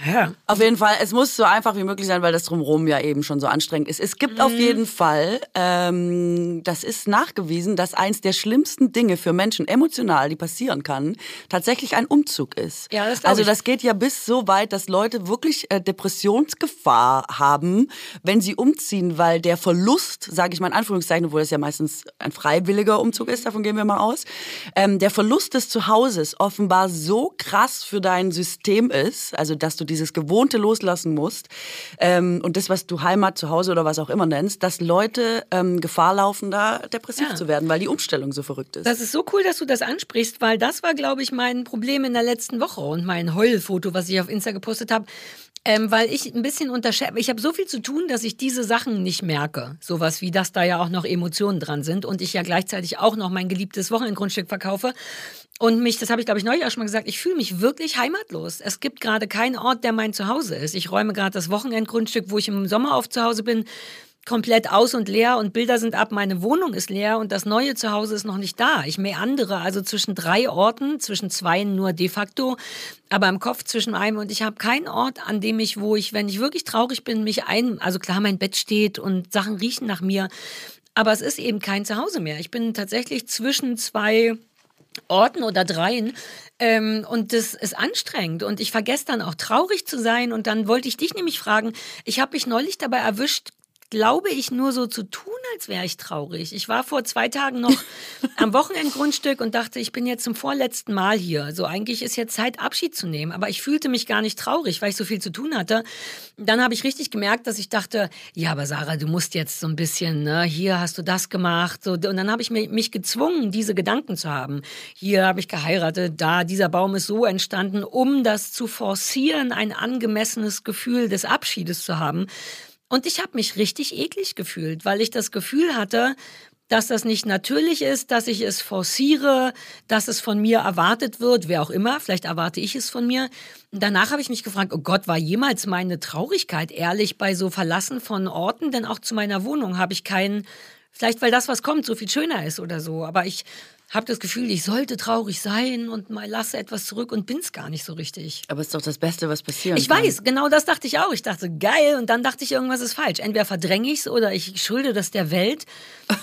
Ja. Auf jeden Fall, es muss so einfach wie möglich sein, weil das drumherum ja eben schon so anstrengend ist. Es gibt mhm. auf jeden Fall, ähm, das ist nachgewiesen, dass eins der schlimmsten Dinge für Menschen emotional, die passieren kann, tatsächlich ein Umzug ist. Ja, das also das geht ja bis so weit, dass Leute wirklich äh, Depressionsgefahr haben, wenn sie umziehen, weil der Verlust, sage ich mal in Anführungszeichen, obwohl das ja meistens ein freiwilliger Umzug ist, davon gehen wir mal aus, ähm, der Verlust des Zuhauses offenbar so krass für dein System ist, also dass du du dieses Gewohnte loslassen musst ähm, und das, was du Heimat, Zuhause oder was auch immer nennst, dass Leute ähm, Gefahr laufen, da depressiv ja. zu werden, weil die Umstellung so verrückt ist.
Das ist so cool, dass du das ansprichst, weil das war, glaube ich, mein Problem in der letzten Woche und mein Heulfoto, was ich auf Insta gepostet habe. Ähm, weil ich ein bisschen unterschätze, ich habe so viel zu tun, dass ich diese Sachen nicht merke. Sowas wie, dass da ja auch noch Emotionen dran sind und ich ja gleichzeitig auch noch mein geliebtes Wochenendgrundstück verkaufe. Und mich, das habe ich glaube ich neulich auch schon mal gesagt, ich fühle mich wirklich heimatlos. Es gibt gerade keinen Ort, der mein Zuhause ist. Ich räume gerade das Wochenendgrundstück, wo ich im Sommer oft zu Hause bin, komplett aus und leer und Bilder sind ab, meine Wohnung ist leer und das neue Zuhause ist noch nicht da. Ich meandere also zwischen drei Orten, zwischen zwei nur de facto, aber im Kopf zwischen einem und ich habe keinen Ort, an dem ich, wo ich, wenn ich wirklich traurig bin, mich ein, also klar, mein Bett steht und Sachen riechen nach mir, aber es ist eben kein Zuhause mehr. Ich bin tatsächlich zwischen zwei Orten oder dreien. Ähm, und das ist anstrengend. Und ich vergesse dann auch traurig zu sein. Und dann wollte ich dich nämlich fragen, ich habe mich neulich dabei erwischt, glaube ich, nur so zu tun, als wäre ich traurig. Ich war vor zwei Tagen noch am Wochenendgrundstück und dachte, ich bin jetzt zum vorletzten Mal hier. So eigentlich ist jetzt Zeit, Abschied zu nehmen. Aber ich fühlte mich gar nicht traurig, weil ich so viel zu tun hatte. Dann habe ich richtig gemerkt, dass ich dachte, ja, aber Sarah, du musst jetzt so ein bisschen, ne, hier hast du das gemacht. So, und dann habe ich mich gezwungen, diese Gedanken zu haben. Hier habe ich geheiratet, da, dieser Baum ist so entstanden, um das zu forcieren, ein angemessenes Gefühl des Abschiedes zu haben. Und ich habe mich richtig eklig gefühlt, weil ich das Gefühl hatte, dass das nicht natürlich ist, dass ich es forciere, dass es von mir erwartet wird, wer auch immer, vielleicht erwarte ich es von mir. danach habe ich mich gefragt, oh Gott, war jemals meine Traurigkeit ehrlich bei so Verlassen von Orten? Denn auch zu meiner Wohnung habe ich keinen, vielleicht weil das, was kommt, so viel schöner ist oder so. Aber ich habe das Gefühl, ich sollte traurig sein und mal lasse etwas zurück und bin es gar nicht so richtig.
Aber es ist doch das Beste, was passieren
ich kann. Weiß, genau das dachte ich auch. Ich dachte, geil, und dann dachte ich, irgendwas ist falsch. Entweder verdränge ich es oder ich schulde das der Welt.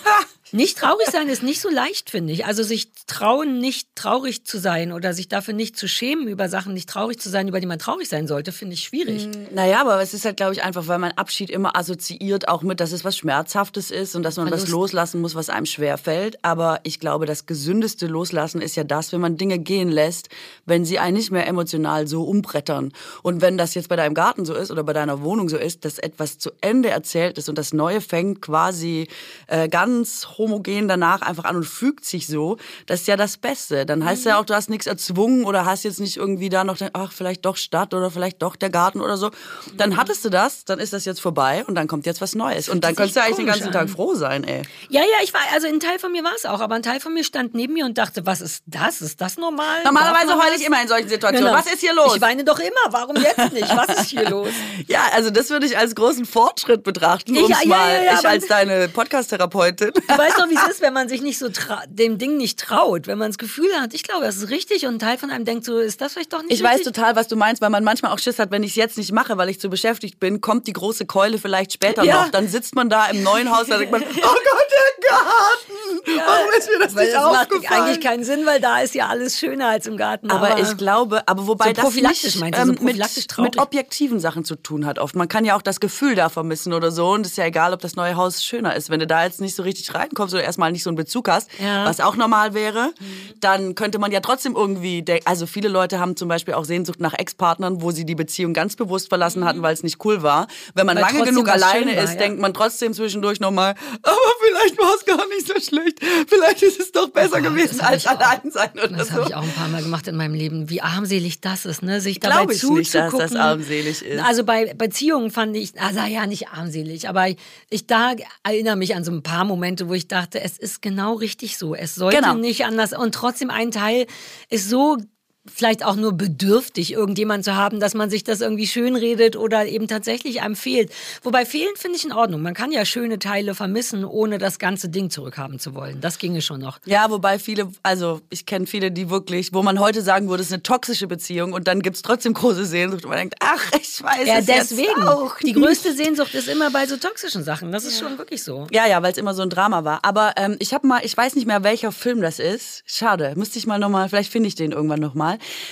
Nicht traurig sein ist nicht so leicht, finde ich. Also sich trauen, nicht traurig zu sein oder sich dafür nicht zu schämen, über Sachen nicht traurig zu sein, über die man traurig sein sollte, finde ich schwierig. Hm,
naja, aber es ist halt, glaube ich, einfach, weil man Abschied immer assoziiert auch mit, dass es was Schmerzhaftes ist und dass man Verlust. was loslassen muss, was einem schwer fällt. Aber ich glaube, das gesündeste Loslassen ist ja das, wenn man Dinge gehen lässt, wenn sie einen nicht mehr emotional so umbrettern. Und wenn das jetzt bei deinem Garten so ist oder bei deiner Wohnung so ist, dass etwas zu Ende erzählt ist und das Neue fängt quasi äh, ganz homogen danach einfach an und fügt sich so, das ist ja das Beste. Dann heißt mhm. ja auch, du hast nichts erzwungen oder hast jetzt nicht irgendwie da noch, ach, vielleicht doch Stadt oder vielleicht doch der Garten oder so. Dann mhm. hattest du das, dann ist das jetzt vorbei und dann kommt jetzt was Neues. Und dann könntest du eigentlich den ganzen an. Tag froh sein, ey.
Ja, ja, ich war, also ein Teil von mir war es auch, aber ein Teil von mir stand neben mir und dachte, was ist das? Ist das normal?
Normalerweise heule ich immer in solchen Situationen. Genau. Was ist hier los?
Ich weine doch immer. Warum jetzt nicht? Was ist hier los?
ja, also das würde ich als großen Fortschritt betrachten, um ja, ja, mal, ja, ich als deine Podcast-Therapeutin.
Weißt doch, wie es ist, wenn man sich nicht so dem Ding nicht traut, wenn man das Gefühl hat, ich glaube, das ist richtig und ein Teil von einem denkt so, ist das vielleicht doch nicht
Ich
richtig?
weiß total, was du meinst, weil man manchmal auch Schiss hat, wenn ich es jetzt nicht mache, weil ich zu beschäftigt bin, kommt die große Keule vielleicht später ja. noch. Dann sitzt man da im neuen Haus, da denkt man, oh Gott, der Garten! Ja, Warum ist mir das weil nicht das aufgefallen?
macht eigentlich keinen Sinn, weil da ist ja alles schöner als im Garten.
Aber, aber ich glaube, aber wobei so das nicht meinst du, so ähm, mit, mit objektiven Sachen zu tun hat oft. Man kann ja auch das Gefühl da vermissen oder so und es ist ja egal, ob das neue Haus schöner ist. Wenn du da jetzt nicht so richtig reinkommst oder erstmal nicht so einen Bezug hast, ja. was auch normal wäre, dann könnte man ja trotzdem irgendwie, also viele Leute haben zum Beispiel auch Sehnsucht nach Ex-Partnern, wo sie die Beziehung ganz bewusst verlassen hatten, weil es nicht cool war. Wenn man weil lange genug alleine war, ist, ja. denkt man trotzdem zwischendurch nochmal, aber vielleicht war es gar nicht so schlecht vielleicht, ist es doch besser
Oh,
gewesen
das
als
ich auch.
allein sein oder
Das
so.
habe ich auch ein paar Mal gemacht in meinem Leben. Wie armselig das ist, ne? Sich dabei
Glaube ich nicht, dass
zuzugucken.
das armselig ist.
Also bei Beziehungen fand ich, also ja, nicht armselig, aber ich da erinnere mich an so ein paar Momente, wo ich dachte, es ist genau richtig so. Es sollte
Genau.
nicht anders. Und trotzdem ein Teil ist so vielleicht auch nur bedürftig, irgendjemand zu haben, dass man sich das irgendwie schönredet oder eben tatsächlich einem fehlt. Wobei fehlen finde ich in Ordnung. Man kann ja schöne Teile vermissen, ohne das ganze Ding zurückhaben zu wollen. Das ginge schon noch.
Ja, wobei viele, also ich kenne viele, die wirklich, wo man heute sagen würde, es ist eine toxische Beziehung und dann gibt's trotzdem große Sehnsucht und man denkt, ach, ich weiß
Ja,
es
deswegen.
jetzt auch.
Die größte Sehnsucht ist immer bei so toxischen Sachen. Das ist schon wirklich so.
Ja, ja, weil es immer so ein Drama war. Aber ähm, ich habe mal, ich weiß nicht mehr, welcher Film das ist. Schade, müsste ich mal nochmal, vielleicht finde ich den irgendwann nochmal.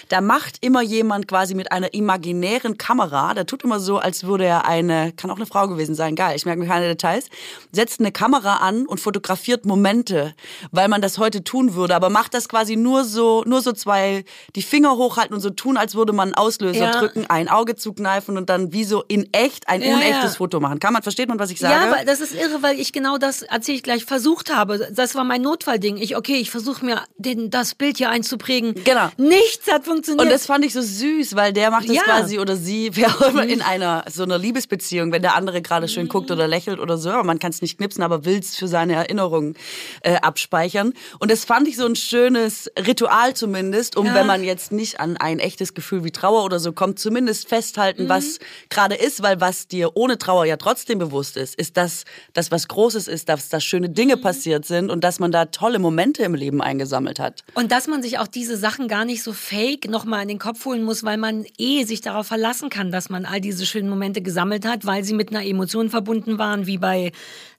Da macht immer jemand quasi mit einer imaginären Kamera, der tut immer so, als würde er eine, kann auch eine Frau gewesen sein, geil, ich merke mir keine Details, setzt eine Kamera an und fotografiert Momente, weil man das heute tun würde, aber macht das quasi nur so, nur so zwei, die Finger hochhalten und so tun, als würde man einen Auslöser
Ja.
drücken, ein Auge zukneifen und dann wie so in echt ein
Ja,
unechtes
ja.
Foto machen. Kann man, versteht man, was ich sage?
Ja, aber das ist irre, weil ich genau das, erzähle ich gleich, versucht habe. Das war mein Notfallding. Ich, okay, ich versuche mir den, das Bild hier einzuprägen.
Genau.
Nichts hat funktioniert.
Und das fand ich so süß, weil der macht das
Ja.
quasi oder sie, wer auch immer in einer so einer Liebesbeziehung, wenn der andere gerade schön guckt oder lächelt oder so, man kann es nicht knipsen, aber will es für seine Erinnerungen äh, abspeichern. Und das fand ich so ein schönes Ritual zumindest, um
Ja.
wenn man jetzt nicht an ein echtes Gefühl wie Trauer oder so kommt, zumindest festhalten,
Mhm.
was gerade ist, weil was dir ohne Trauer ja trotzdem bewusst ist, ist, dass das was Großes ist, dass da schöne Dinge
Mhm.
passiert sind und dass man da tolle Momente im Leben eingesammelt hat.
Und dass man sich auch diese Sachen gar nicht so fake nochmal in den Kopf holen muss, weil man eh sich darauf verlassen kann, dass man all diese schönen Momente gesammelt hat, weil sie mit einer Emotion verbunden waren, wie bei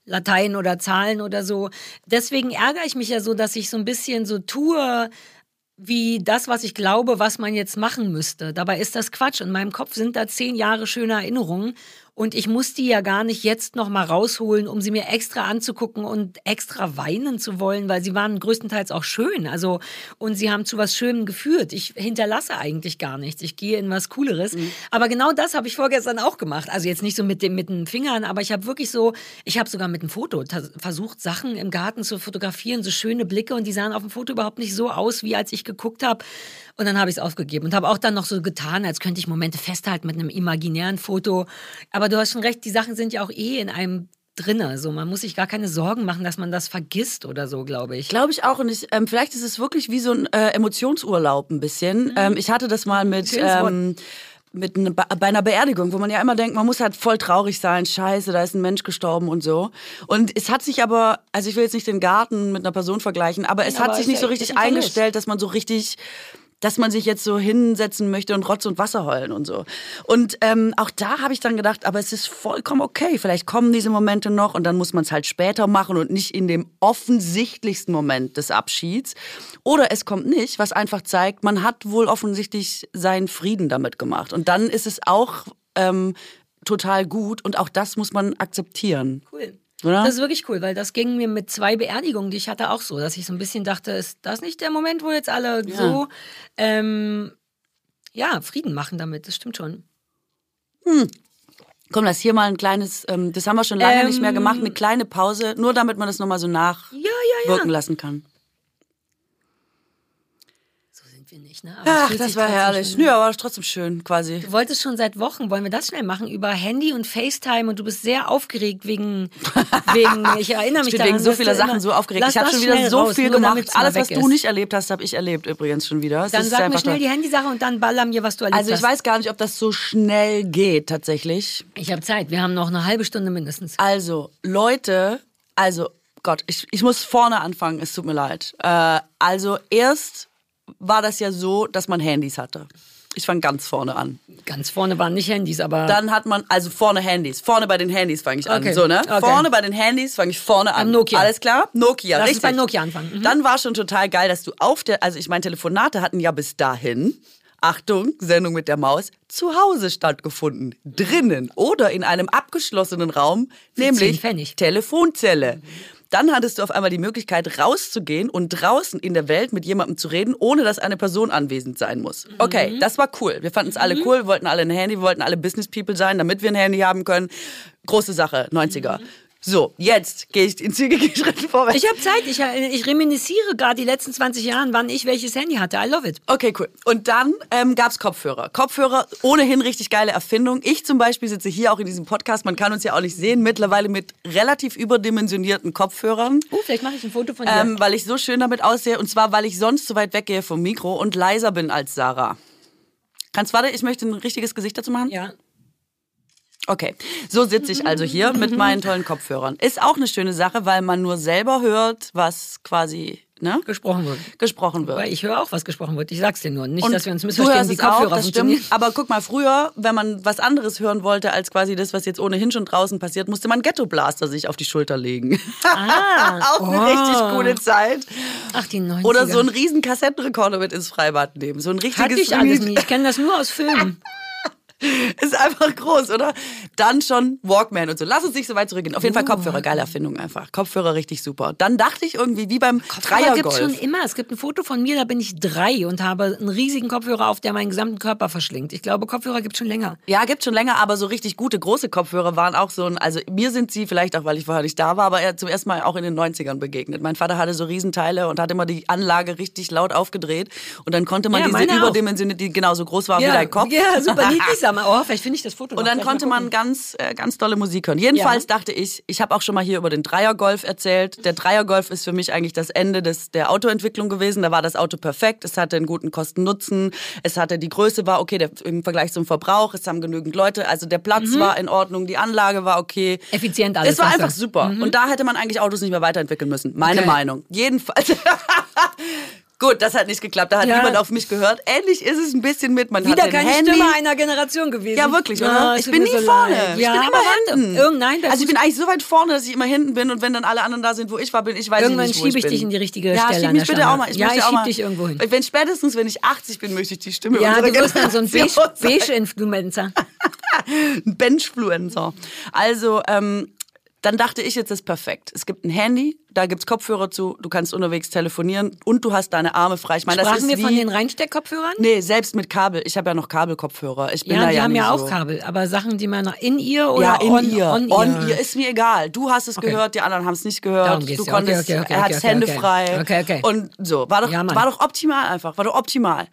Latein oder Zahlen oder so. Deswegen ärgere ich mich ja so, dass ich so ein bisschen so tue, wie das, was ich glaube, was man jetzt machen müsste. Dabei ist das Quatsch. In meinem Kopf sind da zehn Jahre schöne Erinnerungen. Und ich muss die ja gar nicht jetzt noch mal rausholen, um sie mir extra anzugucken und extra weinen zu wollen, weil sie waren größtenteils auch schön. Also, und sie haben zu was Schönem geführt. Ich hinterlasse eigentlich gar nichts. Ich gehe in was Cooleres. Aber genau das habe ich vorgestern auch gemacht. Also jetzt nicht so mit, dem, mit den Fingern, aber ich habe wirklich so, ich habe sogar mit einem Foto versucht, Sachen im Garten zu fotografieren, so schöne Blicke und die sahen auf dem Foto überhaupt nicht so aus, wie als ich geguckt habe. Und dann habe ich es aufgegeben und habe auch dann noch so getan, als könnte ich Momente festhalten mit einem imaginären Foto. Aber du hast schon recht, die Sachen sind ja auch eh in einem drinne. So, man muss sich gar keine Sorgen machen, dass man das vergisst oder so, glaube ich.
Glaube ich auch. Und ich, ähm, vielleicht ist es wirklich wie so ein äh, Emotionsurlaub ein bisschen. Ähm, ich hatte das mal mit. Ähm, mit ne, bei einer Beerdigung, wo man ja immer denkt, man muss halt voll traurig sein, scheiße, da ist ein Mensch gestorben und so. Und es hat sich aber, also ich will jetzt nicht den Garten mit einer Person vergleichen, aber es
Aber
hat sich nicht
ja-
so richtig eingestellt, dass man so richtig dass man sich jetzt so hinsetzen möchte und Rotz und Wasser heulen und so. Und ähm, auch da habe ich dann gedacht, aber es ist vollkommen okay. Vielleicht kommen diese Momente noch und dann muss man es halt später machen und nicht in dem offensichtlichsten Moment des Abschieds. Oder es kommt nicht, was einfach zeigt, man hat wohl offensichtlich seinen Frieden damit gemacht. Und dann ist es auch ähm, total gut und auch das muss man akzeptieren.
Cool.
Oder?
Das ist wirklich cool, weil das ging mir mit zwei Beerdigungen, die ich hatte, auch so, dass ich so ein bisschen dachte, ist das nicht der Moment, wo jetzt alle so ähm, ja, Frieden machen damit? Das stimmt schon.
Komm, lass hier mal ein kleines, ähm, das haben wir schon lange
Ähm,
nicht mehr gemacht, eine kleine Pause, nur damit man das nochmal so nachwirken
Ja, ja, ja.
lassen kann.
So sind wir nicht, ne? Aber
Ach, das war herrlich.
an.
Ja, war trotzdem schön, quasi.
Du wolltest schon seit Wochen, wollen wir das schnell machen, über Handy und FaceTime und du bist sehr aufgeregt wegen, wegen ich erinnere mich
Ich bin
daran,
wegen so vieler Sachen so aufgeregt. Ich habe schon wieder so
raus,
viel gemacht. Alles, was du nicht erlebt hast, habe ich erlebt übrigens schon wieder. Das
Dann sag mir schnell die Handysache und dann baller mir, was du erlebt
Also ich
hast.
weiß gar nicht, ob das so schnell geht tatsächlich.
Ich habe Zeit, wir haben noch eine halbe Stunde mindestens.
Also, Leute, also Gott, ich, ich muss vorne anfangen, es tut mir leid. Äh, also erst war das ja so, dass man Handys hatte. Ich fange ganz vorne an.
Ganz vorne waren nicht Handys, aber
Dann hat man, also vorne Handys. Vorne bei den Handys fange ich an.
Okay.
So, ne?
Okay.
Vorne bei den Handys fange ich vorne an.
Am Nokia.
Alles klar? Nokia,
Lass
richtig.
bei Nokia anfangen. Mhm.
Dann war schon total geil, dass du auf der, also ich meine, Telefonate hatten ja bis dahin, Achtung, Sendung mit der Maus, zu Hause stattgefunden. Drinnen oder in einem abgeschlossenen Raum, nämlich. Telefonzelle. Dann hattest du auf einmal die Möglichkeit, rauszugehen und draußen in der Welt mit jemandem zu reden, ohne dass eine Person anwesend sein muss. Okay, das war cool. Wir fanden es alle cool, wir wollten alle ein Handy, wir wollten alle Business People sein, damit wir ein Handy haben können. Große Sache, 90er. So, jetzt gehe ich in zügigen Schritten vorwärts.
Ich habe Zeit. Ich, ich reminisziere gerade die letzten 20 Jahre, wann ich welches Handy hatte. I love it.
Okay, cool. Und dann ähm, gab es Kopfhörer. Kopfhörer, ohnehin richtig geile Erfindung. Ich zum Beispiel sitze hier auch in diesem Podcast, man kann uns ja auch nicht sehen, mittlerweile mit relativ überdimensionierten Kopfhörern.
Uh, vielleicht mache ich ein Foto von dir.
Ähm, weil ich so schön damit aussehe. Und zwar, weil ich sonst zu weit weggehe vom Mikro und leiser bin als Sarah. Kannst, warte, ich möchte ein richtiges Gesicht dazu machen.
ja.
Okay, so sitze ich also hier mit meinen tollen Kopfhörern. Ist auch eine schöne Sache, weil man nur selber hört, was quasi ne,
Gesprochen wird.
gesprochen wird.
Weil ich höre auch, was gesprochen wird. Ich sag's dir nur. Nicht,
Und
dass wir uns missverstehen,
auch,
Kopfhörer funktionieren.
stimmt. Aber guck mal, früher, wenn man was anderes hören wollte als quasi das, was jetzt ohnehin schon draußen passiert, musste man Ghetto Blaster sich auf die Schulter legen.
Ah,
auch eine
oh.
richtig gute Zeit.
Ach, die 90er.
Oder so einen riesen Kassettenrekorder mit ins Freibad nehmen. So ein richtiges
Hatte ich alles nie. Ich kenne das nur aus Filmen.
Ist einfach groß, oder? Dann schon Walkman und so. Lass uns nicht so weit zurückgehen. Auf jeden Fall Kopfhörer, geile Erfindung einfach. Kopfhörer richtig super. Dann dachte ich irgendwie, wie beim
Kopfhörer gibt's schon
Dreiergolf.
immer. Es gibt ein Foto von mir, da bin ich drei und habe einen riesigen Kopfhörer auf, der meinen gesamten Körper verschlingt. Ich glaube, Kopfhörer gibt's schon länger.
Ja, gibt schon länger, aber so richtig gute, große Kopfhörer waren auch so ein, also mir sind sie, vielleicht auch, weil ich vorher nicht da war, aber er zum ersten Mal auch in den 90ern begegnet. Mein Vater hatte so Riesenteile und hat immer die Anlage richtig laut aufgedreht und dann konnte man
Ja,
diese überdimensionierte, die genauso groß war wie dein Kopf.
ja super niedlich. Sag mal, oh, vielleicht finde ich das Foto
Und
noch.
dann
Vielleicht
konnte man ganz, äh, ganz tolle Musik hören. Jedenfalls
Ja.
dachte ich, ich habe auch schon mal hier über den Dreiergolf erzählt. Der Dreiergolf ist für mich eigentlich das Ende des, der Autoentwicklung gewesen. Da war das Auto perfekt. Es hatte einen guten Kosten-Nutzen. Es hatte, die Größe war okay der, im Vergleich zum Verbrauch. Es haben genügend Leute. Also der Platz war in Ordnung. Die Anlage war okay.
Mhm. Effizient alles,
Es war
was
einfach super. Und da hätte man eigentlich Autos nicht mehr weiterentwickeln müssen. Meine
Okay.
Meinung. Jedenfalls. Gut, das hat nicht geklappt. Da hat
Ja.
niemand auf mich gehört. Ähnlich ist es ein bisschen mit, man
Wieder
hat ein
keine
Handy.
Stimme einer Generation gewesen.
Ja, wirklich, oder?
Ah,
ich bin nie
so
vorne.
leid.
Ich
ja,
bin immer hinten.
Irgend, nein, bei
also ich bin eigentlich so weit vorne, dass ich immer hinten bin und wenn dann alle anderen da sind, wo ich war, bin ich weiß
Irgendwann
nicht, wo
schiebe ich dich in die richtige
ja,
Stelle
schieb
an
mich bitte auch mal. Ich
Ja, ich
auch
schieb
mal,
dich irgendwo hin.
Wenn spätestens, wenn ich 80 bin, möchte ich die Stimme
ja, du wirst dann so ein
Generation sein.
Beige-Influencer.
ein Benchfluencer. Also, ähm, dann dachte ich, jetzt ist perfekt. Es gibt ein Handy, da gibt's Kopfhörer zu, du kannst unterwegs telefonieren und du hast deine Arme frei. Ich meine, das
Sprachen
ist
wir
wie,
von den Reinsteckkopfhörern?
Nee, selbst mit Kabel. Ich habe ja noch Kabelkopfhörer. Ich bin
Ja,
da
die
ja
haben ja
so.
auch Kabel, aber Sachen, die man in ihr oder
Ja, in
on,
ihr.
on,
On,
ihr.
Ist mir egal. Du hast es gehört, die anderen haben es nicht gehört. Du
ja. Okay,
konntest,
okay, okay,
er hat
okay,
Hände
okay.
frei.
Okay, okay.
Und so. War doch,
Ja,
war doch optimal einfach. War doch optimal.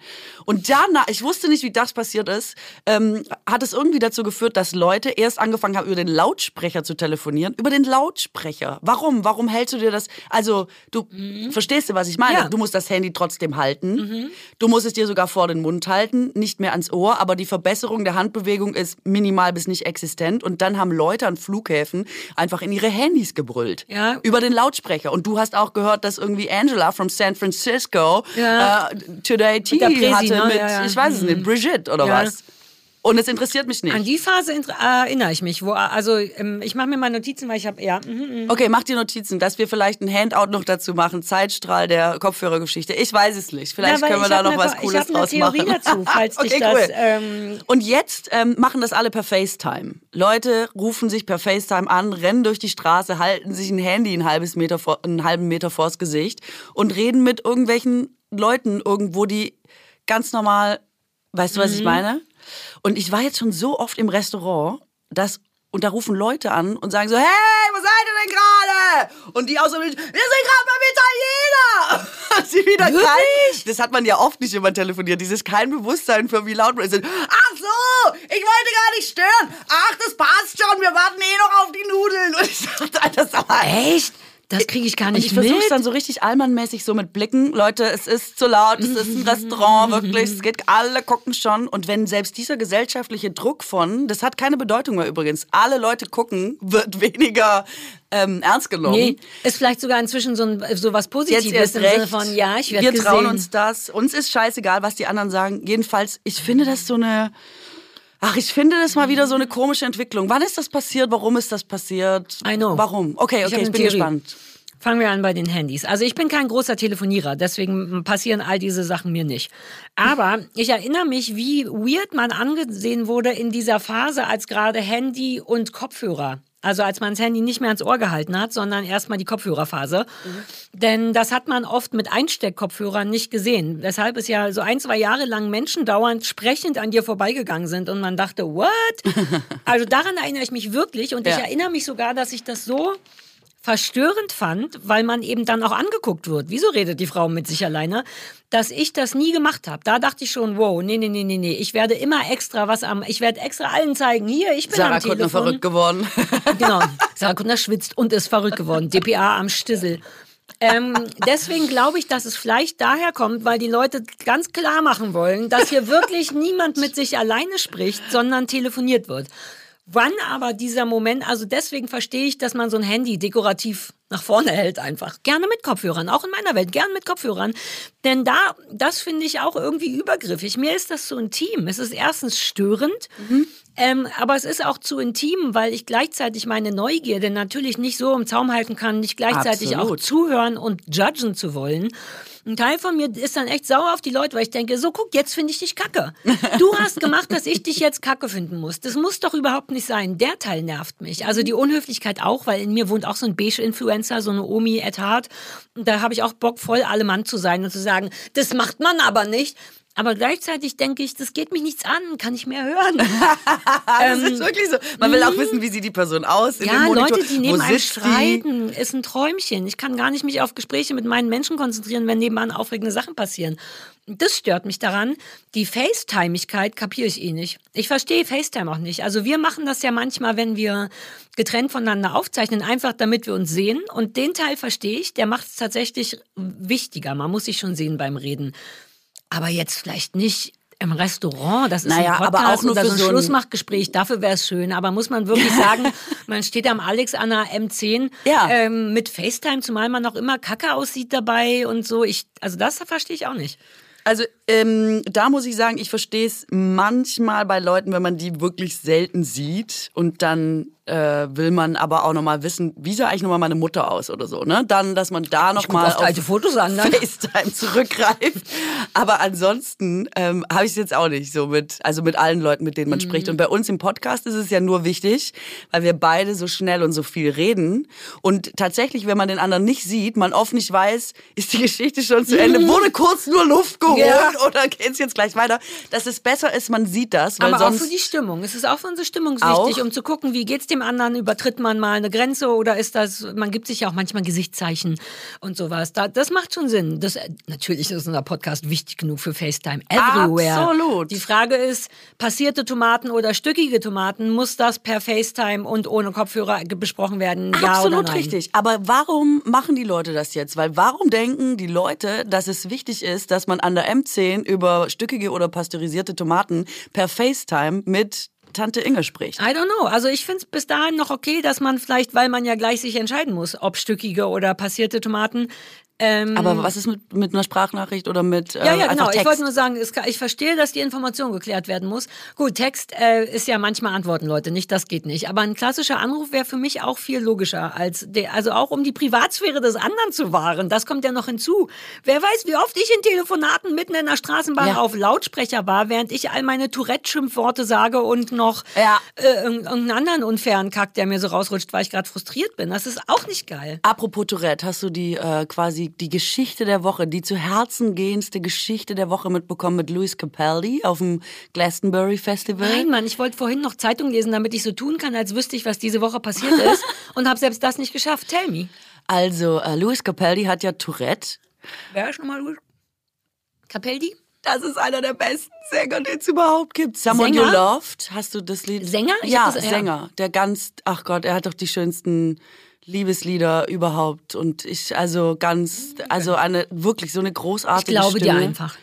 Und danach, ich wusste nicht, wie das passiert ist, ähm, hat es irgendwie dazu geführt, dass Leute erst angefangen haben, über den Lautsprecher zu telefonieren. Über den Lautsprecher. Warum? Warum hältst du dir das? Also, du verstehst du, was ich meine?
Ja.
Du musst das Handy trotzdem halten. Du musst es dir sogar vor den Mund halten, nicht mehr ans Ohr, aber die Verbesserung der Handbewegung ist minimal bis nicht existent. Und dann haben Leute an Flughäfen einfach in ihre Handys gebrüllt.
Ja.
Über den Lautsprecher. Und du hast auch gehört, dass irgendwie Angela from San Francisco
Ja.
äh, Today Tea hatte
ne?
mit, ich weiß es nicht, Brigitte oder was. Und es interessiert mich nicht.
An die Phase inter- erinnere ich mich. Wo, also ähm, ich mache mir mal Notizen, weil ich habe ja. mhm, mhm.
Okay, mach dir Notizen, dass wir vielleicht ein Handout noch dazu machen. Zeitstrahl der Kopfhörergeschichte. Ich weiß es nicht. Vielleicht
Ja,
können wir
ich
da noch
eine-
was
ich
Cooles
hab eine
draus
Theorie
machen.
dazu, falls dich
okay,
das,
cool.
ähm,
Und jetzt ähm, machen das alle per FaceTime. Leute rufen sich per FaceTime an, rennen durch die Straße, halten sich ein Handy ein halbes Meter vor, einen halben Meter vors Gesicht und reden mit irgendwelchen Leuten irgendwo, die ganz normal, weißt du, was
Mhm.
ich meine? Und ich war jetzt schon so oft im Restaurant, dass und da rufen Leute an und sagen so, hey, wo seid ihr denn gerade? Und die auch so, wir sind gerade beim Italiener. Hat sie wieder kein, das hat man ja oft nicht, man telefoniert, dieses kein Bewusstsein für wie laut man ist. Ach so, ich wollte gar nicht stören. Ach, das passt schon, wir warten eh noch auf die Nudeln. Und ich dachte, Alter, sag mal,
Echt? Das kriege ich gar
und
nicht
ich versuche es
mit.
dann so richtig allmannmäßig so mit Blicken. Leute, es ist zu laut, es ist ein Restaurant, wirklich. Es geht, alle gucken schon. Und wenn selbst dieser gesellschaftliche Druck von, das hat keine Bedeutung mehr übrigens, alle Leute gucken, wird weniger ähm, ernst genommen.
Nee, ist vielleicht sogar inzwischen so, ein, so was
Jetzt
Positives
erst
im Sinne
recht.
von, ja, ich werde
Wir
gesehen.
trauen uns das. Uns ist scheißegal, was die anderen sagen. Jedenfalls, ich finde das so eine. Ach, ich finde das mal wieder so eine komische Entwicklung. Wann ist das passiert? Warum ist das passiert?
I know.
Warum? Okay,
Ich
okay, ich,
eine
bin
Theorie.
gespannt.
Fangen wir an bei den Handys. Also ich bin kein großer Telefonierer, deswegen passieren all diese Sachen mir nicht. Aber ich erinnere mich, wie weird man angesehen wurde in dieser Phase, als gerade Handy und Kopfhörer Also als man das Handy nicht mehr ans Ohr gehalten hat, sondern erstmal die Kopfhörerphase. Denn das hat man oft mit Einsteckkopfhörern nicht gesehen. Weshalb es ja so ein, zwei Jahre lang Menschen dauernd sprechend an dir vorbeigegangen sind und man dachte, what? Also daran erinnere ich mich wirklich und ich
Ja.
erinnere mich sogar, dass ich das so verstörend fand, weil man eben dann auch angeguckt wird. Wieso redet die Frau mit sich alleine? Dass ich das nie gemacht habe. Da dachte ich schon, wow, nee, nee, nee, nee, nee. Ich werde immer extra was am, ich werde extra allen zeigen, hier, ich bin
Sarah
am Telefon.
verrückt geworden.
Genau. Sarah Kuttner schwitzt und ist verrückt geworden. DPA am Stissel. Ähm, deswegen glaube ich, dass es vielleicht daher kommt, weil die Leute ganz klar machen wollen, dass hier wirklich niemand mit sich alleine spricht, sondern telefoniert wird. Wann aber dieser Moment, also deswegen verstehe ich, dass man so ein Handy dekorativ nach vorne hält einfach. Gerne mit Kopfhörern, auch in meiner Welt, gerne mit Kopfhörern. Denn da, das finde ich auch irgendwie übergriffig. Mir ist das so intim. Es ist erstens störend, ähm, aber es ist auch zu intim, weil ich gleichzeitig meine Neugierde natürlich nicht so im Zaum halten kann, nicht gleichzeitig auch
Absolut.
zuhören und judgen zu wollen. Ein Teil von mir ist dann echt sauer auf die Leute, weil ich denke, so guck, jetzt finde ich dich kacke. Du hast gemacht, dass ich dich jetzt kacke finden muss. Das muss doch überhaupt nicht sein. Der Teil nervt mich. Also die Unhöflichkeit auch, weil in mir wohnt auch so ein Beige-Influencer, so eine Omi at heart. Und da habe ich auch Bock, voll alle Mann zu sein und zu sagen, das macht man aber nicht. Aber gleichzeitig denke ich, das geht mich nichts an, kann ich mehr hören.
das ist wirklich so. Man will auch wissen, wie sieht die Person aus. In
Ähm, Ja. Leute, die neben einem
sitzt die?
streiten, ist ein Träumchen. Ich kann gar nicht mich auf Gespräche mit meinen Menschen konzentrieren, wenn nebenan aufregende Sachen passieren. Das stört mich daran. Die FaceTimigkeit kapiere ich eh nicht. Ich verstehe FaceTime auch nicht. Also wir machen das ja manchmal, wenn wir getrennt voneinander aufzeichnen, einfach damit wir uns sehen. Und den Teil verstehe ich. Der macht es tatsächlich wichtiger. Man muss sich schon sehen beim Reden. Aber jetzt vielleicht nicht im Restaurant, das ist
Naja,
ein
aber
Podcast
auch nur
oder
für
so ein
so ein-
Schlussmachgespräch, dafür wäre es schön. Aber muss man wirklich sagen, man steht am Alex an der M10
Ja.
ähm, mit FaceTime, zumal man noch immer kacke aussieht dabei und so. Ich, also das verstehe ich auch nicht.
Also ähm, da muss ich sagen, ich verstehe es manchmal bei Leuten, wenn man die wirklich selten sieht und dann äh, will man aber auch nochmal wissen, wie sah eigentlich nochmal meine Mutter aus oder so, ne? Dann, dass man da nochmal
oft alte Fotos an, dann.
FaceTime zurückgreift. Aber ansonsten ähm, habe ich es jetzt auch nicht so mit, also mit allen Leuten, mit denen man
Mhm.
spricht. Und bei uns im Podcast ist es ja nur wichtig, weil wir beide so schnell und so viel reden. Und tatsächlich, wenn man den anderen nicht sieht, man oft nicht weiß, ist die Geschichte schon zu Ende, wurde kurz nur Luft geholt
Mhm. Ja.
oder geht's jetzt gleich weiter? Dass es besser ist, man sieht das, weil
Aber auch
sonst
für die Stimmung. Es ist auch für unsere Stimmung wichtig,
Auch.
um zu gucken, wie geht's dem anderen, übertritt man mal eine Grenze oder ist das, man gibt sich ja auch manchmal Gesichtszeichen und sowas. Da, das macht schon Sinn. Das, natürlich ist unser Podcast wichtig genug für FaceTime. Everywhere.
Absolut.
Die Frage ist, passierte Tomaten oder stückige Tomaten, muss das per FaceTime und ohne Kopfhörer besprochen werden? Ja
Absolut
oder nein?
richtig. Aber warum machen die Leute das jetzt? Weil warum denken die Leute, dass es wichtig ist, dass man an der M10 über stückige oder pasteurisierte Tomaten per FaceTime mit Tante Inge spricht?
I don't know. Also ich finde es bis dahin noch okay, dass man vielleicht, weil man ja gleich sich entscheiden muss, ob stückige oder passierte Tomaten. Ähm,
Aber was ist mit, mit einer Sprachnachricht oder mit äh,
Ja, ja,
einfach
genau. Ich
Text?
wollte nur sagen, kann, ich verstehe, dass die Information geklärt werden muss. Gut, Text äh, ist ja manchmal Antworten, Leute, nicht, das geht nicht. Aber ein klassischer Anruf wäre für mich auch viel logischer, als der, also auch um die Privatsphäre des anderen zu wahren. Das kommt ja noch hinzu. Wer weiß, wie oft ich in Telefonaten mitten in der Straßenbahn
Ja.
auf Lautsprecher war, während ich all meine Tourette-Schimpfworte sage und noch
Ja.
äh, irg- irgendeinen anderen unfairen Kack, der mir so rausrutscht, weil ich gerade frustriert bin. Das ist auch nicht geil.
Apropos Tourette, hast du die äh, quasi die Geschichte der Woche, die zu Herzen gehendste Geschichte der Woche mitbekommen mit Louis Capaldi auf dem Glastonbury Festival?
Nein, Mann, ich wollte vorhin noch Zeitung lesen, damit ich so tun kann, als wüsste ich, was diese Woche passiert ist und habe selbst das nicht geschafft. Tell me.
Also, äh, Louis Capaldi hat ja Tourette.
Wer ist nochmal Louis? Capaldi?
Das ist einer der besten Sänger, den es überhaupt gibt. Someone
Sänger?
You Loved. Hast du das Lied?
Sänger? Ich
ja,
hab das- ja.
Sänger. Der ganz, ach Gott, er hat doch die schönsten Liebeslieder überhaupt. Und ich, also ganz, also eine, wirklich so eine
Ich
großartige
glaube
Stimme.
dir einfach.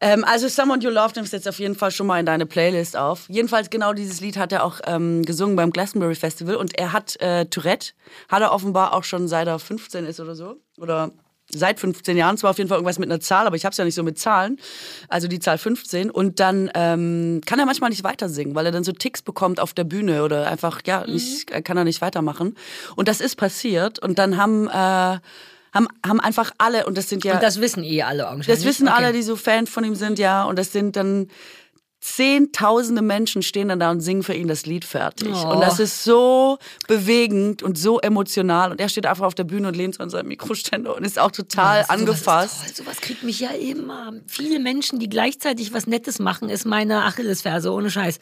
Ähm, also Someone You Love nimmst jetzt auf jeden Fall schon mal in deine Playlist auf. Jedenfalls genau dieses Lied hat er auch ähm, gesungen beim Glastonbury Festival und er hat äh, Tourette, hat er offenbar auch schon seit er 15 ist oder so. Oder seit 15 Jahren, zwar auf jeden Fall irgendwas mit einer Zahl, aber ich habe es ja nicht so mit Zahlen, also die Zahl 15 und dann ähm, kann er manchmal nicht weiter singen, weil er dann so Ticks bekommt auf der Bühne oder einfach, ja, nicht, äh, kann er nicht weitermachen. Und das ist passiert und dann haben, äh, haben, haben einfach alle, und das sind ja...
Und das wissen eh alle.
Das wissen
okay.
alle, die so Fan von ihm sind, ja. Und das sind dann Zehntausende Menschen stehen dann da und singen für ihn das Lied fertig.
Oh.
Und das ist so bewegend und so emotional. Und er steht einfach auf der Bühne und lehnt so an seinem Mikroständer und ist auch total
Sowas-
angefasst.
Sowas, toll. sowas kriegt mich ja immer. Viele Menschen, die gleichzeitig was Nettes machen, ist meine Achillesferse, ohne Scheiß.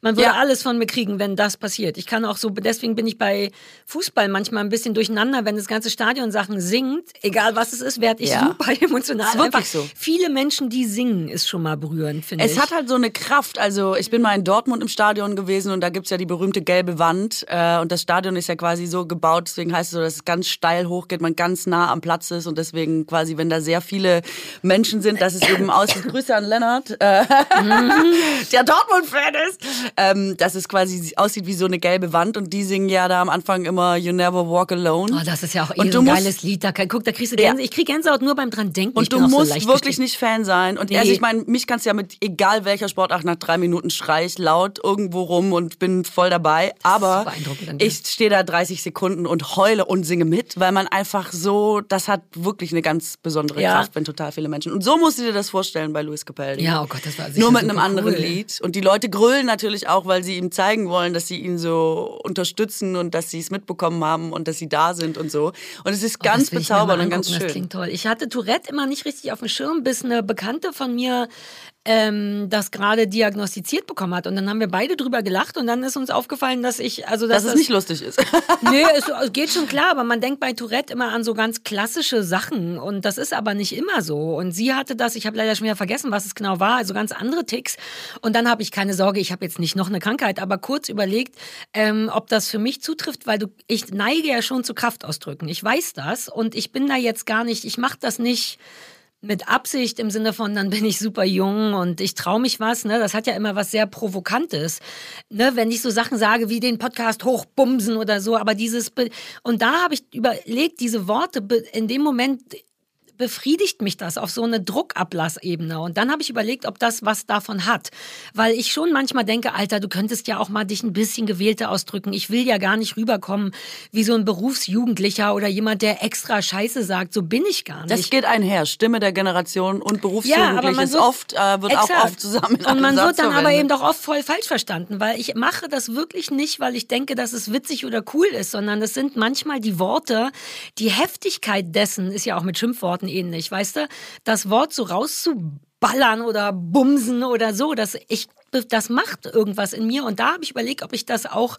Man würde
Ja.
alles von mir kriegen, wenn das passiert. Ich kann auch so, deswegen bin ich bei Fußball manchmal ein bisschen durcheinander, wenn das ganze Stadion Sachen singt, egal was es ist, werde ich
Ja.
super emotional.
Ist wirklich
Einfach
so.
Viele Menschen, die singen, ist schon mal berührend, finde ich.
Es hat halt so eine Kraft. Also ich bin mal in Dortmund im Stadion gewesen und da gibt's ja die berühmte gelbe Wand. Äh, und das Stadion ist ja quasi so gebaut, deswegen heißt es so, dass es ganz steil hochgeht, man ganz nah am Platz ist und deswegen quasi, wenn da sehr viele Menschen sind, dass es eben aussieht. Grüße an Lennart, äh, der Dortmund-Fan ist. Ähm, dass es quasi aussieht wie so eine gelbe Wand und die singen ja da am Anfang immer You Never Walk Alone.
Oh, das ist ja auch eh
Und
so
du
ein
musst-
geiles Lied. Da, guck, da kriegst du Gänse.
Ja.
Ich krieg Gänsehaut nur beim dran denken.
Und du
so
musst
leicht
wirklich
gestrickt.
nicht Fan sein. Und
Nee.
also ich meine, mich kannst du ja mit egal welcher Sportart nach drei Minuten schrei ich laut irgendwo rum und bin voll dabei. Aber ich stehe da 30 Sekunden und heule und singe mit, weil man einfach so, das hat wirklich eine ganz besondere
Ja.
Kraft, wenn total viele Menschen. Und so musst du dir das vorstellen bei Luis Capaldi.
Ja, oh Gott, das war sicher
Nur mit einem anderen
cool.
Lied. Und die Leute grölen natürlich auch, weil sie ihm zeigen wollen, dass sie ihn so unterstützen und dass sie es mitbekommen haben und dass sie da sind und so. Und es ist
Oh,
ganz
mal
bezaubernd und ganz
angucken, Das
schön.
klingt toll. Ich hatte Tourette immer nicht richtig auf dem Schirm, bis eine Bekannte von mir ähm, das gerade diagnostiziert bekommen hat. Und dann haben wir beide drüber gelacht und dann ist uns aufgefallen, dass ich, also dass
Dass es nicht lustig ist.
Nö, es es geht schon klar, aber man denkt bei Tourette immer an so ganz klassische Sachen und das ist aber nicht immer so. Und sie hatte das, ich habe leider schon wieder vergessen, was es genau war, also ganz andere Ticks. Und dann habe ich keine Sorge, ich habe jetzt nicht noch eine Krankheit, aber kurz überlegt, ähm, ob das für mich zutrifft, weil du, ich neige ja schon zu Kraftausdrücken. Ich weiß das und ich bin da jetzt gar nicht, ich mache das nicht mit Absicht im Sinne von, dann bin ich super jung und ich traue mich was, ne? Das hat ja immer was sehr Provokantes. Ne? Wenn ich so Sachen sage wie den Podcast hochbumsen oder so, aber dieses Be und da habe ich überlegt, diese Worte in dem Moment befriedigt mich das auf so eine Druckablassebene. Und dann habe ich überlegt, ob das was davon hat. Weil ich schon manchmal denke, Alter, du könntest ja auch mal dich ein bisschen gewählter ausdrücken. Ich will ja gar nicht rüberkommen wie so ein Berufsjugendlicher oder jemand, der extra Scheiße sagt. So bin ich gar nicht.
Das geht einher. Stimme der Generation und
Ja, aber
Berufsjugendlich
man
ist
wird,
oft, äh, wird auch
Exakt.
oft zusammen
Und man
Satz
wird dann aber
verwendet.
eben doch oft voll falsch verstanden, weil ich mache das wirklich nicht, weil ich denke, dass es witzig oder cool ist, sondern es sind manchmal die Worte, die Heftigkeit dessen ist ja auch mit Schimpfworten ähnlich, weißt du? Das Wort so rauszuballern oder bumsen oder so, dass ich, das macht irgendwas in mir und da habe ich überlegt, ob ich das auch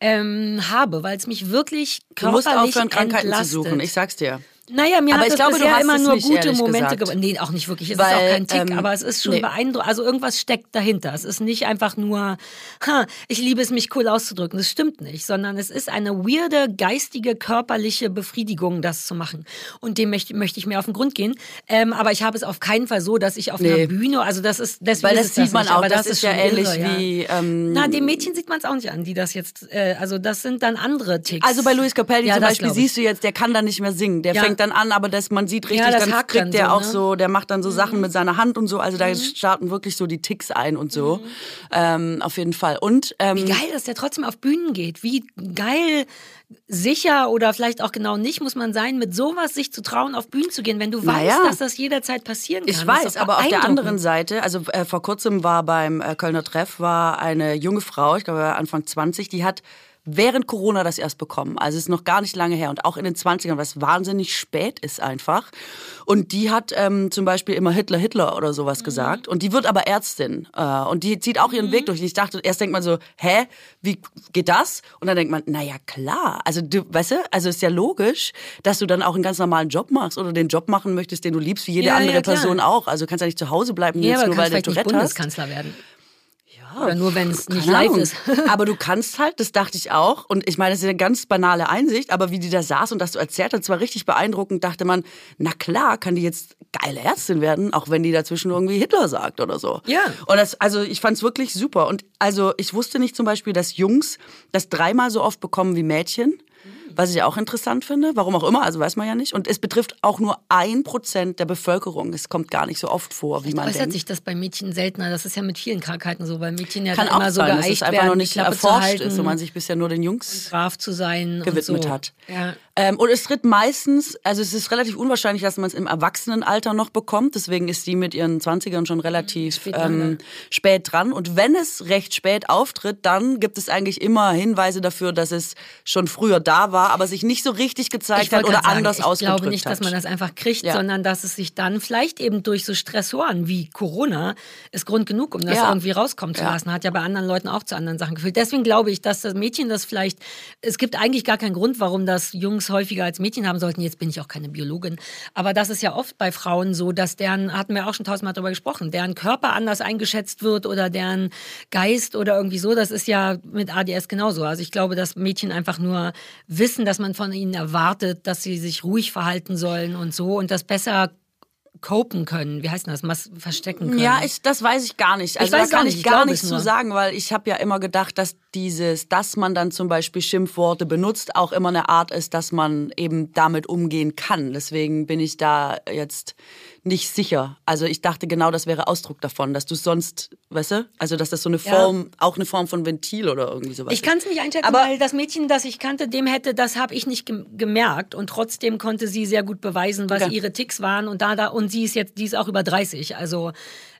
ähm, habe, weil es mich wirklich
Du musst
körperlich
aufhören, Krankheiten
entlastet.
zu suchen. Ich sag's dir.
Naja, mir
Aber
hat
ich
es
glaube, du
bisher
hast
immer nur
nicht,
gute Momente
gesagt.
gebracht. Nee, auch nicht wirklich. Es ist
Weil,
auch kein Tick,
ähm,
aber es ist schon
nee.
beeindruckend. Also irgendwas steckt dahinter. Es ist nicht einfach nur, ha, ich liebe es, mich cool auszudrücken. Das stimmt nicht, sondern es ist eine weirde, geistige, körperliche Befriedigung, das zu machen. Und dem möchte, möchte ich mir auf den Grund gehen. Ähm, aber ich habe es auf keinen Fall so, dass ich auf
Nee.
einer Bühne, also das ist, deswegen
Weil
ist
das
es
sieht man
nicht,
auch.
aber
Das, ist ja ähnlich
irre, ja.
wie. Ähm,
Na, dem Mädchen sieht man es auch nicht an, die das jetzt, äh, also das sind dann andere Ticks.
also bei Luis Capelli
Ja,
zum
das
Beispiel siehst du jetzt, der kann dann nicht mehr singen. Der
Ja.
fängt dann an, aber das, man sieht richtig,
Ja,
dann kriegt
dann
der
so,
auch
ne? Mhm.
so, der macht dann so Sachen mit seiner Hand und so. Also da starten wirklich so die Ticks ein und so. Ähm, auf jeden Fall. Und ähm,
Wie geil, dass der trotzdem auf Bühnen geht. Wie geil, sicher oder vielleicht auch genau nicht muss man sein, mit sowas sich zu trauen, auf Bühnen zu gehen, wenn du weißt,
Naja.
dass das jederzeit passieren kann.
Ich weiß, aber auf der anderen Seite, also äh, vor kurzem war beim äh, Kölner Treff war eine junge Frau, ich glaube Anfang 20, die hat während Corona das erst bekommen. Also es ist noch gar nicht lange her und auch in den 20ern, was wahnsinnig spät ist einfach. Und die hat ähm, zum Beispiel immer Hitler, Hitler oder sowas gesagt. Und die wird aber Ärztin. Äh, und die zieht auch ihren Weg durch. Und ich dachte, erst denkt man so, hä, wie geht das? Und dann denkt man, naja, klar. Also du, weißt du, also ist ja logisch, dass du dann auch einen ganz normalen Job machst oder den Job machen möchtest, den du liebst, wie jede
Ja,
andere
ja.
Person auch. Also du kannst ja nicht zu Hause bleiben,
Ja,
nur weil du Tourette hast.
Bundeskanzler werden. Oder nur, wenn es nicht live ist.
aber du kannst halt, das dachte ich auch. Und ich meine, das ist eine ganz banale Einsicht, aber wie die da saß und das so erzählt hat, war richtig beeindruckend, dachte man, na klar, kann die jetzt geile Ärztin werden, auch wenn die dazwischen irgendwie Hitler sagt oder so.
Ja.
Und das, also ich fand es wirklich super. Und also ich wusste nicht zum Beispiel, dass Jungs das dreimal so oft bekommen wie Mädchen. Was ich auch interessant finde, warum auch immer, also weiß man ja nicht. Und es betrifft auch nur ein Prozent der Bevölkerung. Es kommt gar nicht so oft vor, wie man
äußert
denkt.
sich das bei Mädchen seltener. Das ist ja mit vielen Krankheiten so, weil Mädchen ja
Kann
dann
auch
immer so
sein, dass
geeicht
es einfach
werden,
noch nicht erforscht
halten,
ist und man sich bisher nur den Jungs
brav zu sein
gewidmet
so.
hat.
Ja.
Ähm, und es tritt meistens, also es ist relativ unwahrscheinlich, dass man es im Erwachsenenalter noch bekommt. Deswegen ist sie mit ihren 20ern schon relativ
Spät
ähm, spät dran. Und wenn es recht spät auftritt, dann gibt es eigentlich immer Hinweise dafür, dass es schon früher da war, aber sich nicht so richtig gezeigt
Ich
hat oder
sagen,
anders
ich
ausgedrückt
glaube nicht,
hat.
dass man das einfach kriegt,
Ja.
sondern dass es sich dann vielleicht eben durch so Stressoren wie Corona ist Grund genug, um das
Ja.
irgendwie rauskommen zu lassen. Hat ja bei anderen Leuten auch zu anderen Sachen geführt. Deswegen glaube ich, dass das Mädchen das vielleicht, es gibt eigentlich gar keinen Grund, warum das Jungs häufiger als Mädchen haben sollten. Jetzt bin ich auch keine Biologin. Aber das ist ja oft bei Frauen so, dass deren, hatten wir auch schon tausendmal darüber gesprochen, deren Körper anders eingeschätzt wird oder deren Geist oder irgendwie so. Das ist ja mit ADS genauso. Also ich glaube, dass Mädchen einfach nur wissen, dass man von ihnen erwartet, dass sie sich ruhig verhalten sollen und so und das besser copen können. Wie heißt das? Mas verstecken können.
Ja, ich, das weiß ich gar nicht. Also
weiß
da kann ich
nicht, ich
gar nichts zu sagen, weil ich habe ja immer gedacht, dass dieses, dass man dann zum Beispiel Schimpfworte benutzt, auch immer eine Art ist, dass man eben damit umgehen kann. Deswegen bin ich da jetzt nicht sicher. Also ich dachte genau, das wäre Ausdruck davon, dass du sonst, weißt du, also dass das so eine
Ja.
Form, auch eine Form von Ventil oder irgendwie sowas
Ich kann es nicht einschätzen,
Aber-
weil das Mädchen, das ich kannte, dem hätte, das habe ich nicht gem- gemerkt und trotzdem konnte sie sehr gut beweisen, was
Okay.
ihre Ticks waren und da, da und sie ist jetzt, die ist auch über 30, also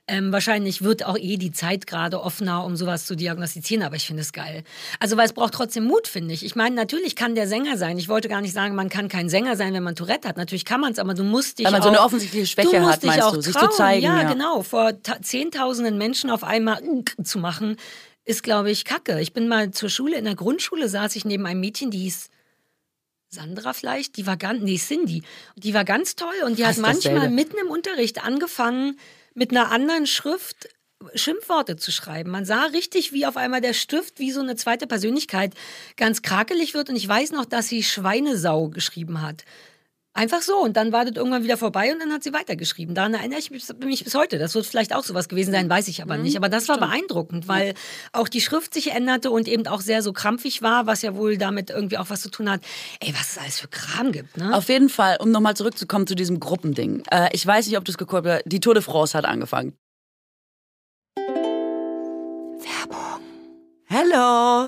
ähm, wahrscheinlich wird auch eh die Zeit gerade offener, um sowas zu diagnostizieren, aber ich finde es geil. Also weil es braucht trotzdem Mut, finde ich. Ich meine, natürlich kann der Sänger sein. Ich wollte gar nicht sagen, man kann kein Sänger sein, wenn man Tourette hat. Natürlich kann man es, aber du musst dich
Weil man
auch,
so eine offensichtliche Schwäche hat,
dich
meinst
auch
du, sich zu
trauen.
zeigen,
Ja,
ja.
genau. Vor ta- zehntausenden Menschen auf einmal zu machen, ist, glaube ich, kacke. Ich bin mal zur Schule, in der Grundschule saß ich neben einem Mädchen, die hieß Sandra vielleicht, die war ganz, nee, Cindy. Die war ganz toll und die hat
Fast
manchmal
dasselbe.
mitten im Unterricht angefangen, mit einer anderen Schrift Schimpfworte zu schreiben. Man sah richtig, wie auf einmal der Stift wie so eine zweite Persönlichkeit ganz krakelig wird und ich weiß noch, dass sie Schweinesau geschrieben hat. Einfach so. Und dann war das irgendwann wieder vorbei und dann hat sie weitergeschrieben. Daran erinnere ich mich bis heute. Das wird vielleicht auch sowas gewesen sein, weiß ich aber nicht. Aber das war beeindruckend, weil auch die Schrift sich änderte und eben auch sehr so krampfig war, was ja wohl damit irgendwie auch was zu tun hat. Ey, was es alles für Kram gibt, ne?
Auf jeden Fall, um nochmal zurückzukommen zu diesem Gruppending. Äh, ich weiß nicht, ob du es geguckt hast, die Tour de France hat angefangen. Werbung. Hello,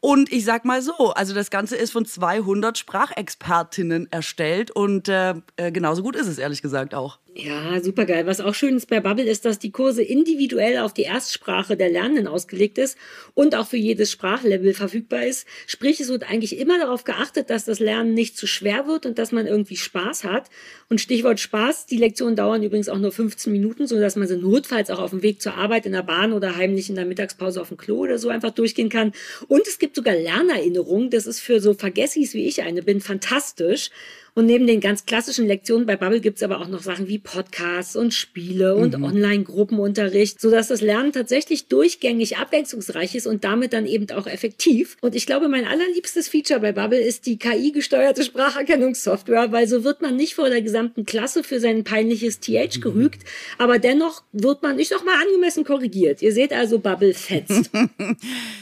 Und ich sag mal so, also das Ganze ist von 200 Sprachexpertinnen erstellt und äh, äh, genauso gut ist es ehrlich gesagt auch.
Ja, super geil. Was auch schön ist bei Bubble ist, dass die Kurse individuell auf die Erstsprache der Lernenden ausgelegt ist und auch für jedes Sprachlevel verfügbar ist. Sprich, es wird eigentlich immer darauf geachtet, dass das Lernen nicht zu schwer wird und dass man irgendwie Spaß hat. Und Stichwort Spaß, die Lektionen dauern übrigens auch nur 15 Minuten, so dass man sie notfalls auch auf dem Weg zur Arbeit in der Bahn oder heimlich in der Mittagspause auf dem Klo oder so einfach durchgehen kann. Und es gibt sogar Lernerinnerungen. Das ist für so Vergessis wie ich eine bin fantastisch. Und neben den ganz klassischen Lektionen bei Bubble gibt es aber auch noch Sachen wie Podcasts und Spiele und mhm. Online-Gruppenunterricht, sodass das Lernen tatsächlich durchgängig abwechslungsreich ist und damit dann eben auch effektiv. Und ich glaube, mein allerliebstes Feature bei Bubble ist die KI-gesteuerte Spracherkennungssoftware, weil so wird man nicht vor der gesamten Klasse für sein peinliches TH mhm. gerügt, aber dennoch wird man, ich sag mal, angemessen korrigiert. Ihr seht also, Bubble fetzt.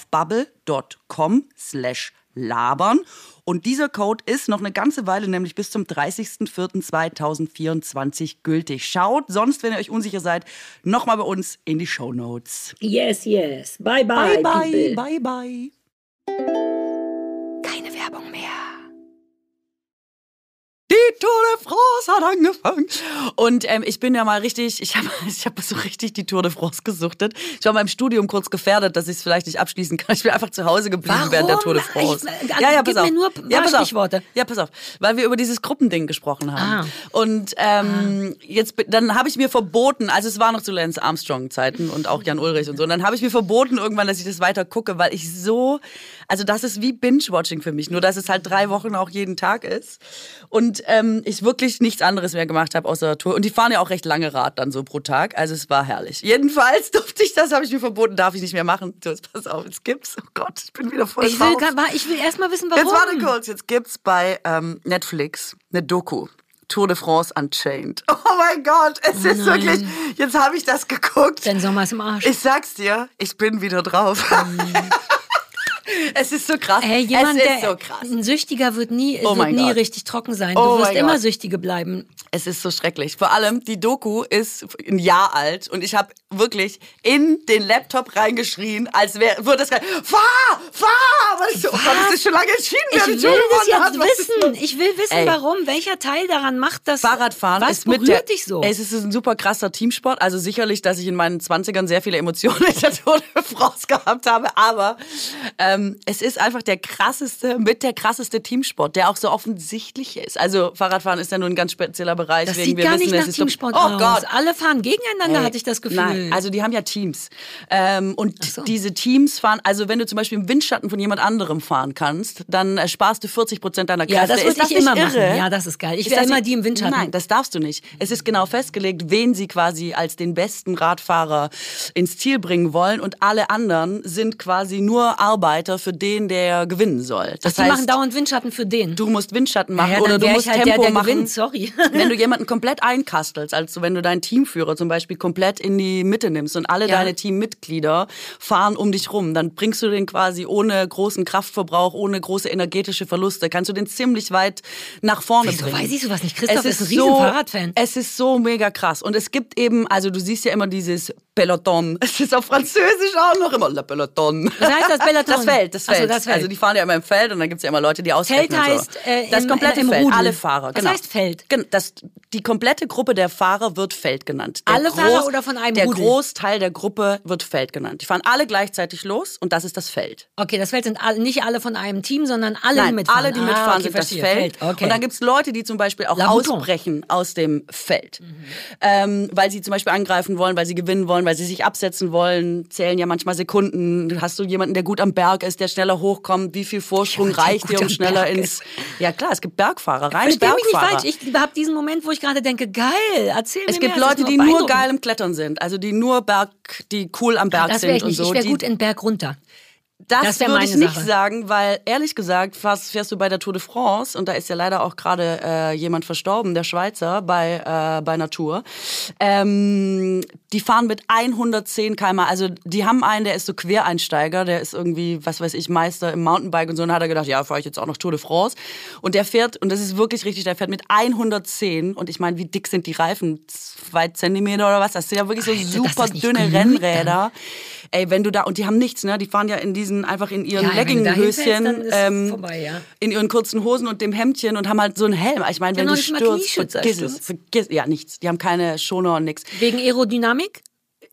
auf bubble.com slash labern. Und dieser Code ist noch eine ganze Weile, nämlich bis zum 30.04.2024 gültig. Schaut sonst, wenn ihr euch unsicher seid, nochmal bei uns in die Show Notes.
Yes, yes. Bye, bye.
Bye, bye. Bye, bye. Tour de France hat angefangen. Und ähm, ich bin ja mal richtig, ich habe ich hab so richtig die Tour de France gesuchtet. Ich war mal im Studium kurz gefährdet, dass ich es vielleicht nicht abschließen kann. Ich bin einfach zu Hause geblieben
Warum?
während der Tour de France.
Ich, ja, ja, pass auf. Nur
ja, pass auf. Ja, pass auf. Weil wir über dieses Gruppending gesprochen haben. Ah. Und ähm, ah. jetzt, dann habe ich mir verboten, also es war noch zu Lance Armstrong-Zeiten und auch Jan Ulrich und so. Und dann habe ich mir verboten irgendwann, dass ich das weiter gucke, weil ich so, also das ist wie Binge-Watching für mich, nur dass es halt drei Wochen auch jeden Tag ist. Und ähm, ich wirklich nichts anderes mehr gemacht habe außer Tour. Und die fahren ja auch recht lange Rad dann so pro Tag. Also es war herrlich. Jedenfalls durfte ich das, habe ich mir verboten, darf ich nicht mehr machen. So, jetzt pass auf, jetzt gibt's. Oh Gott, ich bin wieder voll
ich will, ich will erst mal wissen, warum.
Jetzt warte kurz, jetzt gibt's bei ähm, Netflix eine Doku. Tour de France Unchained. Oh mein Gott, es oh ist wirklich. Jetzt habe ich das geguckt.
Dein Sommer ist im Arsch.
Ich sag's dir, ich bin wieder drauf. Mm. Es ist so krass.
Hey, jemand,
es
ist
so krass.
Ein Süchtiger wird nie, oh wird nie richtig trocken sein. Du
oh
wirst immer Gott. Süchtige bleiben.
Es ist so schrecklich. Vor allem, die Doku ist ein Jahr alt und ich habe wirklich in den Laptop reingeschrien, als wäre, würde das fahr, fahr! Aber ich so, oh Gott, das ist schon lange entschieden.
Ich will das jetzt hat. wissen. Ich will wissen, Ey. warum. Welcher Teil daran macht das?
Fahrradfahren
was
ist mit der,
dich so?
Es ist ein super krasser Teamsport. Also sicherlich, dass ich in meinen 20ern sehr viele Emotionen in der Tour de France gehabt habe, aber ähm, es ist einfach der krasseste, mit der krasseste Teamsport, der auch so offensichtlich ist. Also Fahrradfahren ist ja nur ein ganz spezieller Bereich.
Das sieht gar nicht nach Teamsport
oh
aus.
Gott.
Alle fahren gegeneinander, hey. hatte ich das Gefühl.
Nein, also die haben ja Teams. Ähm, und so. diese Teams fahren, also wenn du zum Beispiel im Windschatten von jemand anderem fahren kannst, dann sparst du 40 Prozent deiner Kräfte.
Ja, das würde ich immer irre? machen. Ja, das ist geil. Ich will immer die im Windschatten.
Nein, das darfst du nicht. Es ist genau festgelegt, wen sie quasi als den besten Radfahrer ins Ziel bringen wollen und alle anderen sind quasi nur Arbeiter für den, der gewinnen soll.
Das Ach, die heißt, machen dauernd Windschatten für den.
Du musst Windschatten machen ja, oder du musst
halt
Tempo
der, der
machen.
Gewinnt, sorry.
wenn du jemanden komplett einkastelst, also wenn du deinen Teamführer zum Beispiel komplett in die Mitte nimmst und alle ja. deine Teammitglieder fahren um dich rum, dann bringst du den quasi ohne großen Kraftverbrauch, ohne große energetische Verluste, kannst du den ziemlich weit nach vorne
Wieso
bringen.
weiß ich sowas nicht? Christoph
es
ist, ist ein riesen Fahrradfan.
Es ist so mega krass. Und es gibt eben, also du siehst ja immer dieses Peloton. Es ist auf Französisch auch noch immer Le Peloton.
Was heißt das Peloton?
Das Feld, das Feld. So, das Feld. Also die fahren ja immer im Feld und dann gibt es ja immer Leute, die aushelfen.
Feld heißt
so.
äh,
das komplette
im
Feld,
Rudel.
alle Fahrer. Genau.
heißt Feld?
Das, die komplette Gruppe der Fahrer wird Feld genannt. Der
alle
Groß,
Fahrer oder von einem
Der
Rudel?
Großteil der Gruppe wird Feld genannt. Die fahren alle gleichzeitig los und das ist das Feld.
Okay, das Feld sind alle, nicht alle von einem Team, sondern alle,
Nein,
die mitfahren.
alle, die mitfahren,
ah, okay,
sind
verstehe.
das Feld.
Feld. Okay.
Und dann gibt es Leute, die zum Beispiel auch ausbrechen aus dem Feld. Mhm. Ähm, weil sie zum Beispiel angreifen wollen, weil sie gewinnen wollen, weil sie sich absetzen wollen, zählen ja manchmal Sekunden. Hast du jemanden, der gut am Berg ist, der schneller hochkommt? Wie viel Vorsprung ja, reicht dir, um schneller ins... Ja klar, es gibt Bergfahrer, reine
Versteh
Bergfahrer.
mich nicht falsch. Ich habe diesen Moment, wo ich gerade denke, geil, erzähl
es
mir
gibt
mehr.
Leute, die nur geil im Klettern sind, also die nur Berg, die cool am Berg
das
sind
ich
und
nicht.
so.
Ich wäre gut in Berg runter.
Das,
Das
würde ich nicht
Sache.
sagen, weil ehrlich gesagt fährst, fährst du bei der Tour de France und da ist ja leider auch gerade äh, jemand verstorben, der Schweizer bei äh, bei Natur. Ähm, die fahren mit 110 km. Also die haben einen, der ist so Quereinsteiger, der ist irgendwie, was weiß ich, Meister im Mountainbike und so. Und dann hat er gedacht, ja, fahre ich jetzt auch noch Tour de France. Und der fährt und das ist wirklich richtig, der fährt mit 110 und ich meine, wie dick sind die Reifen? Zwei Zentimeter oder was? Das sind ja wirklich so
Alter,
super dünne Rennräder. Ey, wenn du da, und die haben nichts, ne? Die fahren ja in diesen, einfach in ihren
Ja,
Legginghöschen, ähm,
vorbei, ja.
in ihren kurzen Hosen und dem Hemdchen und haben halt so einen Helm. Ich meine, wenn du stürzt, vergiss es, vergiss, ja, nichts. Die haben keine Schoner und nichts.
Wegen Aerodynamik?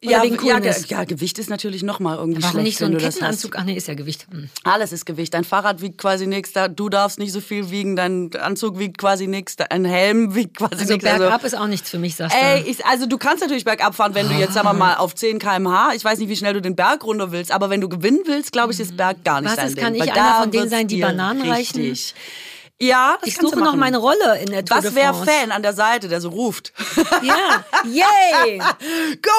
Oder
Ja,
wegen
ja, ja, Gewicht ist natürlich nochmal irgendwie
Warum
schlecht,
nicht so
wenn
ein
du das hast.
Kettenanzug? Ach nee, ist ja Gewicht. Hm.
Alles ist Gewicht. Dein Fahrrad wiegt quasi nichts, da- du darfst nicht so viel wiegen, dein Anzug wiegt quasi nichts, dein Helm wiegt quasi
Also
nichts.
bergab ist auch nichts für mich, sagst du.
Ey, ich, also du kannst natürlich bergab fahren, wenn du jetzt, sagen wir mal, auf 10 km/h, ich weiß nicht, wie schnell du den Berg runter willst, aber wenn du gewinnen willst, glaube ich, ist Berg gar nicht
Was,
dein Ding.
kann ich
weil
einer von denen sein, die Bananen reichen?
richtig. Ja, das
ich suche noch
machen.
meine Rolle in der Tour
Was wäre. Fan an der Seite, der so ruft?
Ja, yay!
Go,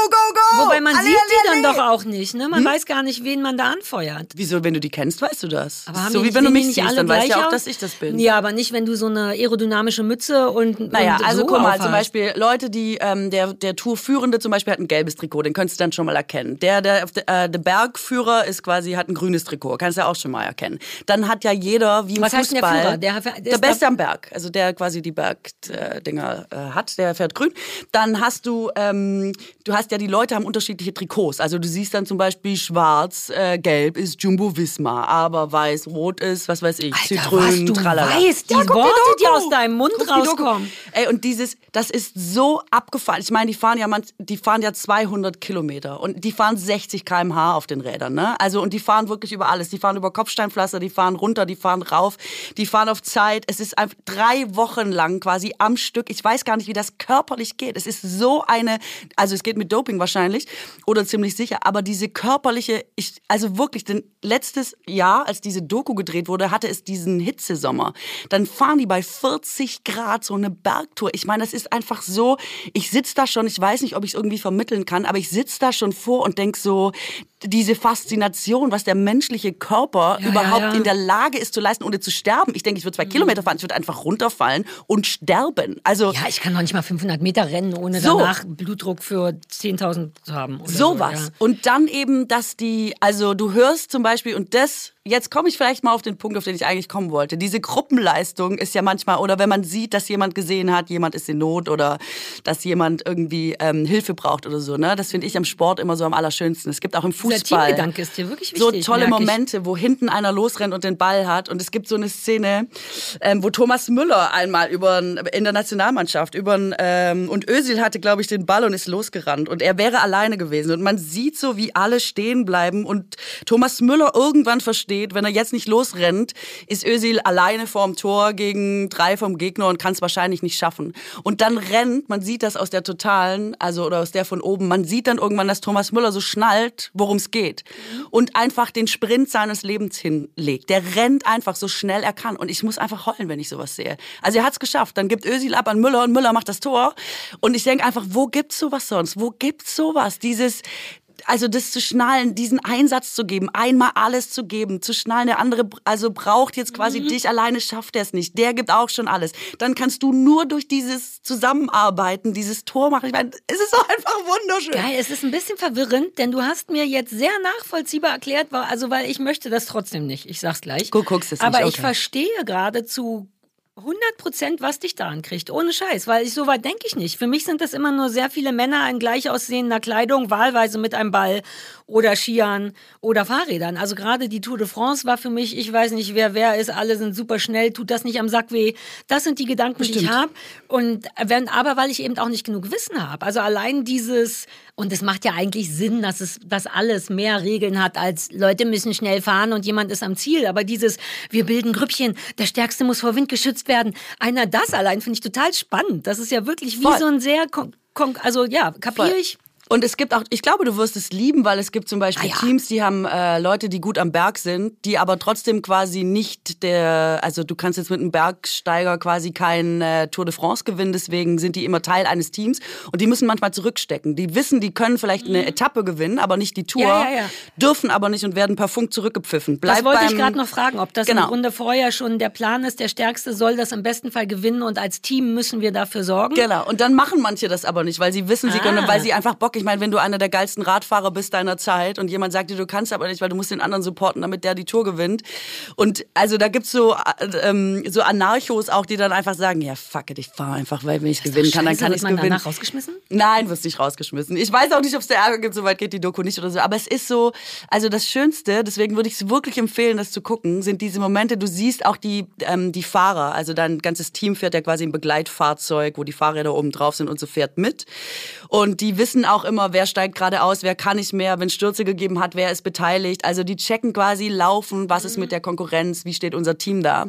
go, go!
Wobei man
Alle,
sieht die
alle,
dann
alle.
doch auch nicht. Ne? Man weiß gar nicht, wen man da anfeuert.
Wieso, wenn du die kennst, weißt du das?
Aber haben
so
die
wie wenn du mich
nicht
siehst,
alle
dann weißt du ja auch,
aus?
dass ich das bin.
Ja, aber nicht, wenn du so eine aerodynamische Mütze und
Naja,
und
also
so
guck mal,
aufhast.
zum Beispiel Leute, die ähm, der der Tourführende zum Beispiel hat ein gelbes Trikot, den könntest du dann schon mal erkennen. Der der äh, der Bergführer ist quasi hat ein grünes Trikot, kannst du ja auch schon mal erkennen. Dann hat ja jeder wie im
Was heißt denn
Fußball
der Führer? Der- der
Beste am Berg, also der quasi die Bergdinger äh, hat, der fährt grün. Dann hast du ähm, du hast ja die Leute haben unterschiedliche Trikots. Also du siehst dann zum Beispiel schwarz, äh, gelb ist Jumbo Visma, aber weiß, rot ist was weiß ich,
Alter,
Zitrönen,
was du
tralala.
weißt, die
guck
Worte, die
Doku.
aus deinem Mund
Guck die
rauskommen.
Ey, und dieses, das ist so abgefahren. Ich meine, die fahren ja, man, die fahren ja 200 Kilometer und die fahren 60 km/h auf den Rädern, ne? Also und die fahren wirklich über alles. Die fahren über Kopfsteinpflaster, die fahren runter, die fahren rauf, die fahren auf Zeit. Es ist einfach drei Wochen lang quasi am Stück. Ich weiß gar nicht, wie das körperlich geht. Es ist so eine, also es geht mit Doping wahrscheinlich oder ziemlich sicher, aber diese körperliche, ich, also wirklich, denn letztes Jahr, als diese Doku gedreht wurde, hatte es diesen Hitzesommer. Dann fahren die bei 40 Grad so eine Bergtour. Ich meine, das ist einfach so, ich sitze da schon, ich weiß nicht, ob ich es irgendwie vermitteln kann, aber ich sitze da schon vor und denk so, diese Faszination, was der menschliche Körper
Ja,
überhaupt
ja, ja.
in der Lage ist zu leisten, ohne zu sterben. Ich denke, ich würde zwei Kilometer fahren, ich würde einfach runterfallen und sterben. Also
Ja, ich kann noch nicht mal 500 Meter rennen, ohne
So.
danach Blutdruck für 10.000 zu haben.
Sowas.
So.
Und dann eben, dass die, also du hörst zum Beispiel, und das, jetzt komme ich vielleicht mal auf den Punkt, auf den ich eigentlich kommen wollte. Diese Gruppenleistung ist ja manchmal, oder wenn man sieht, dass jemand gesehen hat, jemand ist in Not oder dass jemand irgendwie ähm, Hilfe braucht oder so, ne? Das finde ich am Sport immer so am allerschönsten. Es gibt auch im Fußball.
Ist dir wirklich
So
wichtig,
tolle
merk ich.
Momente, wo hinten einer losrennt und den Ball hat. Und es gibt so eine Szene, ähm, wo Thomas Müller einmal über in der Nationalmannschaft über ähm, und Özil hatte, glaube ich, den Ball und ist losgerannt. Und er wäre alleine gewesen. Und man sieht so, wie alle stehen bleiben. Und Thomas Müller irgendwann versteht, wenn er jetzt nicht losrennt, ist Özil alleine vorm Tor gegen drei vom Gegner und kann es wahrscheinlich nicht schaffen. Und dann rennt, man sieht das aus der totalen, also oder aus der von oben, man sieht dann irgendwann, dass Thomas Müller so schnallt, worum es geht. Und einfach den Sprint seines Lebens hinlegt. Der rennt einfach so schnell er kann. Und ich muss einfach heulen, wenn ich sowas sehe. Also er hat es geschafft. Dann gibt Özil ab an Müller und Müller macht das Tor. Und ich denke einfach, wo gibt's sowas sonst? Wo gibt's sowas? Dieses, also das zu schnallen, diesen Einsatz zu geben, einmal alles zu geben, zu schnallen, der andere also braucht jetzt quasi dich, alleine schafft er es nicht, der gibt auch schon alles. Dann kannst du nur durch dieses Zusammenarbeiten, dieses Tor machen. Ich meine, es ist doch einfach wunderschön.
Geil, es ist ein bisschen verwirrend, denn du hast mir jetzt sehr nachvollziehbar erklärt, also weil ich möchte das trotzdem nicht. Ich sag's gleich.
Du guckst es nicht,
Aber ich
okay.
verstehe gerade zu 100 Prozent, was dich daran kriegt. Ohne Scheiß, weil ich so weit denke ich nicht. Für mich sind das immer nur sehr viele Männer in gleich aussehender Kleidung, wahlweise mit einem Ball oder Skiern oder Fahrrädern. Also gerade die Tour de France war für mich, ich weiß nicht, wer wer ist, alle sind super schnell, tut das nicht am Sack weh. Das sind die Gedanken, die ich
Bestimmt.
habe. Und wenn, aber weil ich eben auch nicht genug Wissen habe. Also allein dieses, und es macht ja eigentlich Sinn, dass es, dass alles mehr Regeln hat, als Leute müssen schnell fahren und jemand ist am Ziel. Aber dieses, wir bilden Grüppchen, der Stärkste muss vor Wind geschützt werden. Einer das allein finde ich total spannend. Das ist ja wirklich wie
Voll.
so ein sehr, also ja, kapiere ich.
Und es gibt auch, ich glaube, du wirst es lieben, weil es gibt zum Beispiel
Ah ja.
Teams, die haben äh, Leute, die gut am Berg sind, die aber trotzdem quasi nicht der, also du kannst jetzt mit einem Bergsteiger quasi kein äh, Tour de France gewinnen, deswegen sind die immer Teil eines Teams und die müssen manchmal zurückstecken. Die wissen, die können vielleicht eine Etappe gewinnen, aber nicht die Tour,
Mhm. Ja, ja, ja.
dürfen aber nicht und werden per Funk zurückgepfiffen. Bleib
Das wollte ich
beim-
gerade noch fragen, ob das
Genau.
im Grunde vorher schon der Plan ist, der Stärkste soll das im besten Fall gewinnen und als Team müssen wir dafür sorgen.
Genau. Und dann machen manche das aber nicht, weil sie wissen, sie
Ah.
können, weil sie einfach Bock, ich meine, wenn du einer der geilsten Radfahrer bist deiner Zeit und jemand sagt dir, du kannst aber nicht, weil du musst den anderen supporten, damit der die Tour gewinnt. Und also da gibt's so, äh, ähm, so Anarchos auch, die dann einfach sagen, ja fuck it, ich fahre einfach, weil wenn ich gewinnen kann, dann kann ich gewinnen.
danach rausgeschmissen?
Nein, wirst nicht rausgeschmissen. Ich weiß auch nicht, ob es der Ärger gibt, soweit geht die Doku nicht oder so. Aber es ist so, also das Schönste, deswegen würde ich es wirklich empfehlen, das zu gucken, sind diese Momente, du siehst auch die, ähm, die Fahrer, also dein ganzes Team fährt ja quasi im Begleitfahrzeug, wo die Fahrräder oben drauf sind und so fährt mit. Und die wissen auch immer, wer steigt gerade aus, wer kann nicht mehr, wenn Stürze gegeben hat, wer ist beteiligt. Also die checken quasi, laufen, was ist mit der Konkurrenz, wie steht unser Team da.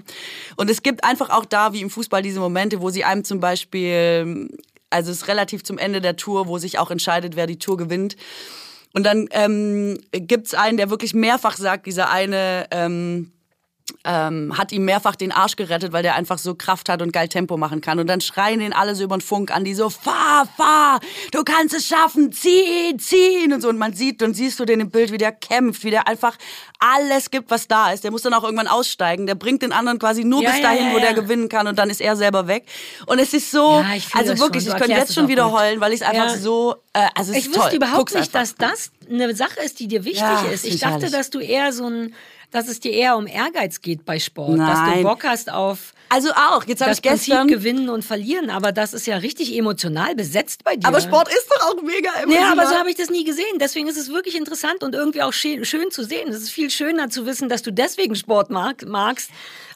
Und es gibt einfach auch da, wie im Fußball, diese Momente, wo sie einem zum Beispiel, also es ist relativ zum Ende der Tour, wo sich auch entscheidet, wer die Tour gewinnt. Und dann ähm, gibt's einen, der wirklich mehrfach sagt, dieser eine, ähm, ähm, hat ihm mehrfach den Arsch gerettet, weil der einfach so Kraft hat und geil Tempo machen kann. Und dann schreien den alle so über den Funk an, die so, fahr, fahr, du kannst es schaffen, zieh, zieh. Und so. Und man sieht, dann siehst du den im Bild, wie der kämpft, wie der einfach alles gibt, was da ist. Der muss dann auch irgendwann aussteigen. Der bringt den anderen quasi nur
Ja,
bis
ja,
dahin,
ja,
wo der
ja.
gewinnen kann und dann ist er selber weg. Und es ist so,
Ja, ich
also wirklich, ich könnte jetzt schon wieder
gut.
heulen, weil ich es einfach
Ja.
so, äh, also es
Ich
ist
wusste
toll.
überhaupt
Guck's
nicht,
einfach.
dass das eine Sache ist, die dir wichtig
Ja,
ist. Ich dachte, dass du eher so ein, dass es dir eher um Ehrgeiz geht bei Sport, dass du
Nein.
Bock hast auf
Also auch, jetzt habe ich gestern...
Prinzip gewinnen und verlieren, aber das ist ja richtig emotional besetzt bei dir.
Aber Sport ist doch auch mega
Ja,
emotional.
aber so habe ich das nie gesehen. Deswegen ist es wirklich interessant und irgendwie auch schön, schön zu sehen. Es ist viel schöner zu wissen, dass du deswegen Sport mag, magst,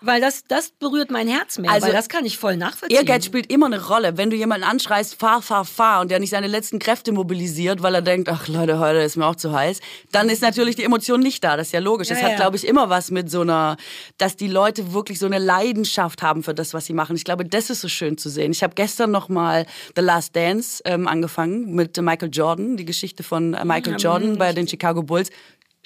weil das, das berührt mein Herz mehr,
Also,
weil das kann ich voll nachvollziehen.
Ehrgeiz spielt immer eine Rolle. Wenn du jemanden anschreist, fahr, fahr, fahr und der nicht seine letzten Kräfte mobilisiert, weil er denkt, ach Leute, heute ist mir auch zu heiß, dann ist natürlich die Emotion nicht da. Das ist ja logisch.
Ja,
das hat,
ja.
glaube ich, immer was mit so einer, dass die Leute wirklich so eine Leidenschaft haben für das, was sie machen. Ich glaube, das ist so schön zu sehen. Ich habe gestern noch mal The Last Dance ähm, angefangen mit Michael Jordan, die Geschichte von äh, Michael
ich
Jordan bei den Chicago Bulls.